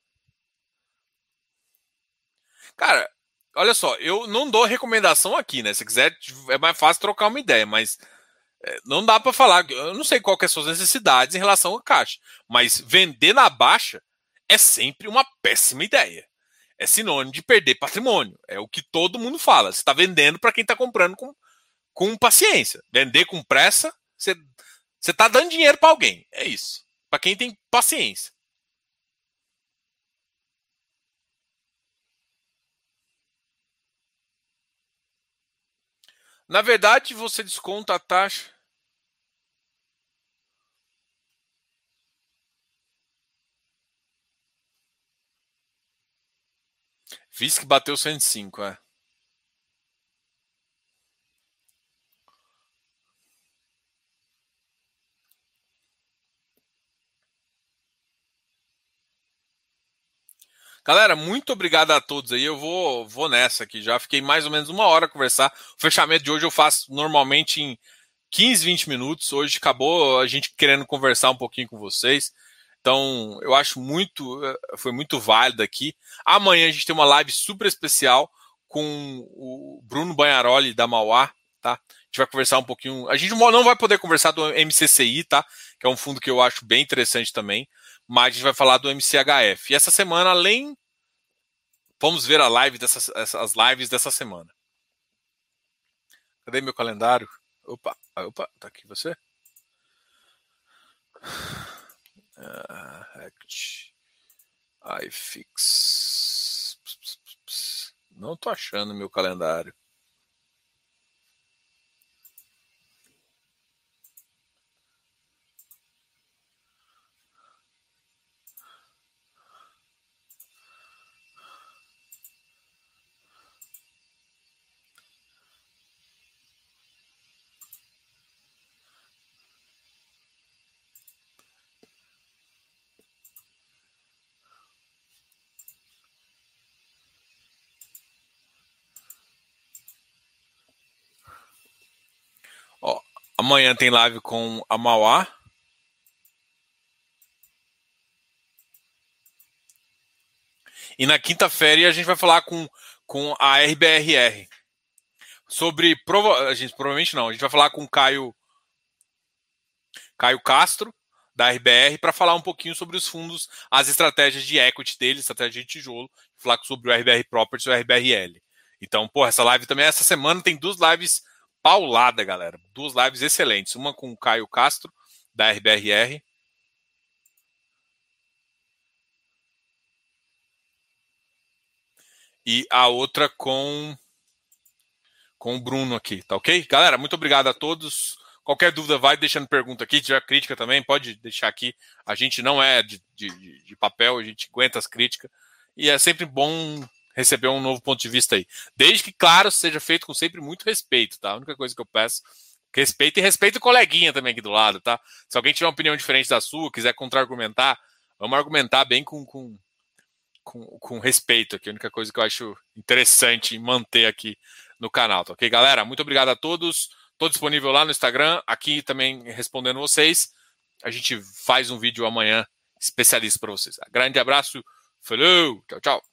Cara, olha só, eu não dou recomendação aqui, né? Se quiser, é mais fácil trocar uma ideia, mas não dá para falar. Eu não sei qual que é suas necessidades em relação à caixa, mas vender na baixa é sempre uma péssima ideia. É sinônimo de perder patrimônio. É o que todo mundo fala. Você está vendendo para quem está comprando com, com paciência. Vender com pressa, você está dando dinheiro para alguém. É isso. Para quem tem paciência. Na verdade, você desconta a taxa. Fiz que bateu 105, é. Galera, muito obrigado a todos aí. Eu vou, vou nessa aqui já. Fiquei mais ou menos uma hora a conversar. O fechamento de hoje eu faço normalmente em 15, 20 minutos. Hoje acabou a gente querendo conversar um pouquinho com vocês. Então, eu acho muito, foi muito válido aqui. Amanhã a gente tem uma live super especial com o Bruno Banharoli da Mauá, tá? A gente vai conversar um pouquinho. A gente não vai poder conversar do MCCI, tá? Que é um fundo que eu acho bem interessante também. Mas a gente vai falar do MCHF. E essa semana, além Vamos ver a live dessas, as lives dessa semana. Cadê meu calendário? Opa, ah, opa, tá aqui você? Uh, act. Não tô achando meu calendário. Amanhã tem live com a Mauá. E na quinta-feira a gente vai falar com, com a RBRR. Sobre. Prova, a gente, provavelmente não. A gente vai falar com o Caio, Caio Castro, da RBR, para falar um pouquinho sobre os fundos, as estratégias de equity dele, estratégia de tijolo, falar sobre o RBR Properties e o RBRL. Então, pô, essa live também, essa semana tem duas lives paulada, galera. Duas lives excelentes. Uma com o Caio Castro, da RBRR, e a outra com com o Bruno aqui, tá ok? Galera, muito obrigado a todos. Qualquer dúvida, vai deixando pergunta aqui. Se tiver crítica também, pode deixar aqui. A gente não é de, de, de papel, a gente aguenta as críticas. E é sempre bom receber um novo ponto de vista aí. Desde que, claro, seja feito com sempre muito respeito, tá? A única coisa que eu peço respeito e respeito o coleguinha também aqui do lado, tá? Se alguém tiver uma opinião diferente da sua, quiser contra-argumentar, vamos argumentar bem com, com, com, com respeito aqui. A única coisa que eu acho interessante manter aqui no canal, tá ok, galera? Muito obrigado a todos. Estou disponível lá no Instagram, aqui também respondendo vocês. A gente faz um vídeo amanhã especialista para vocês. Grande abraço, falou, tchau, tchau.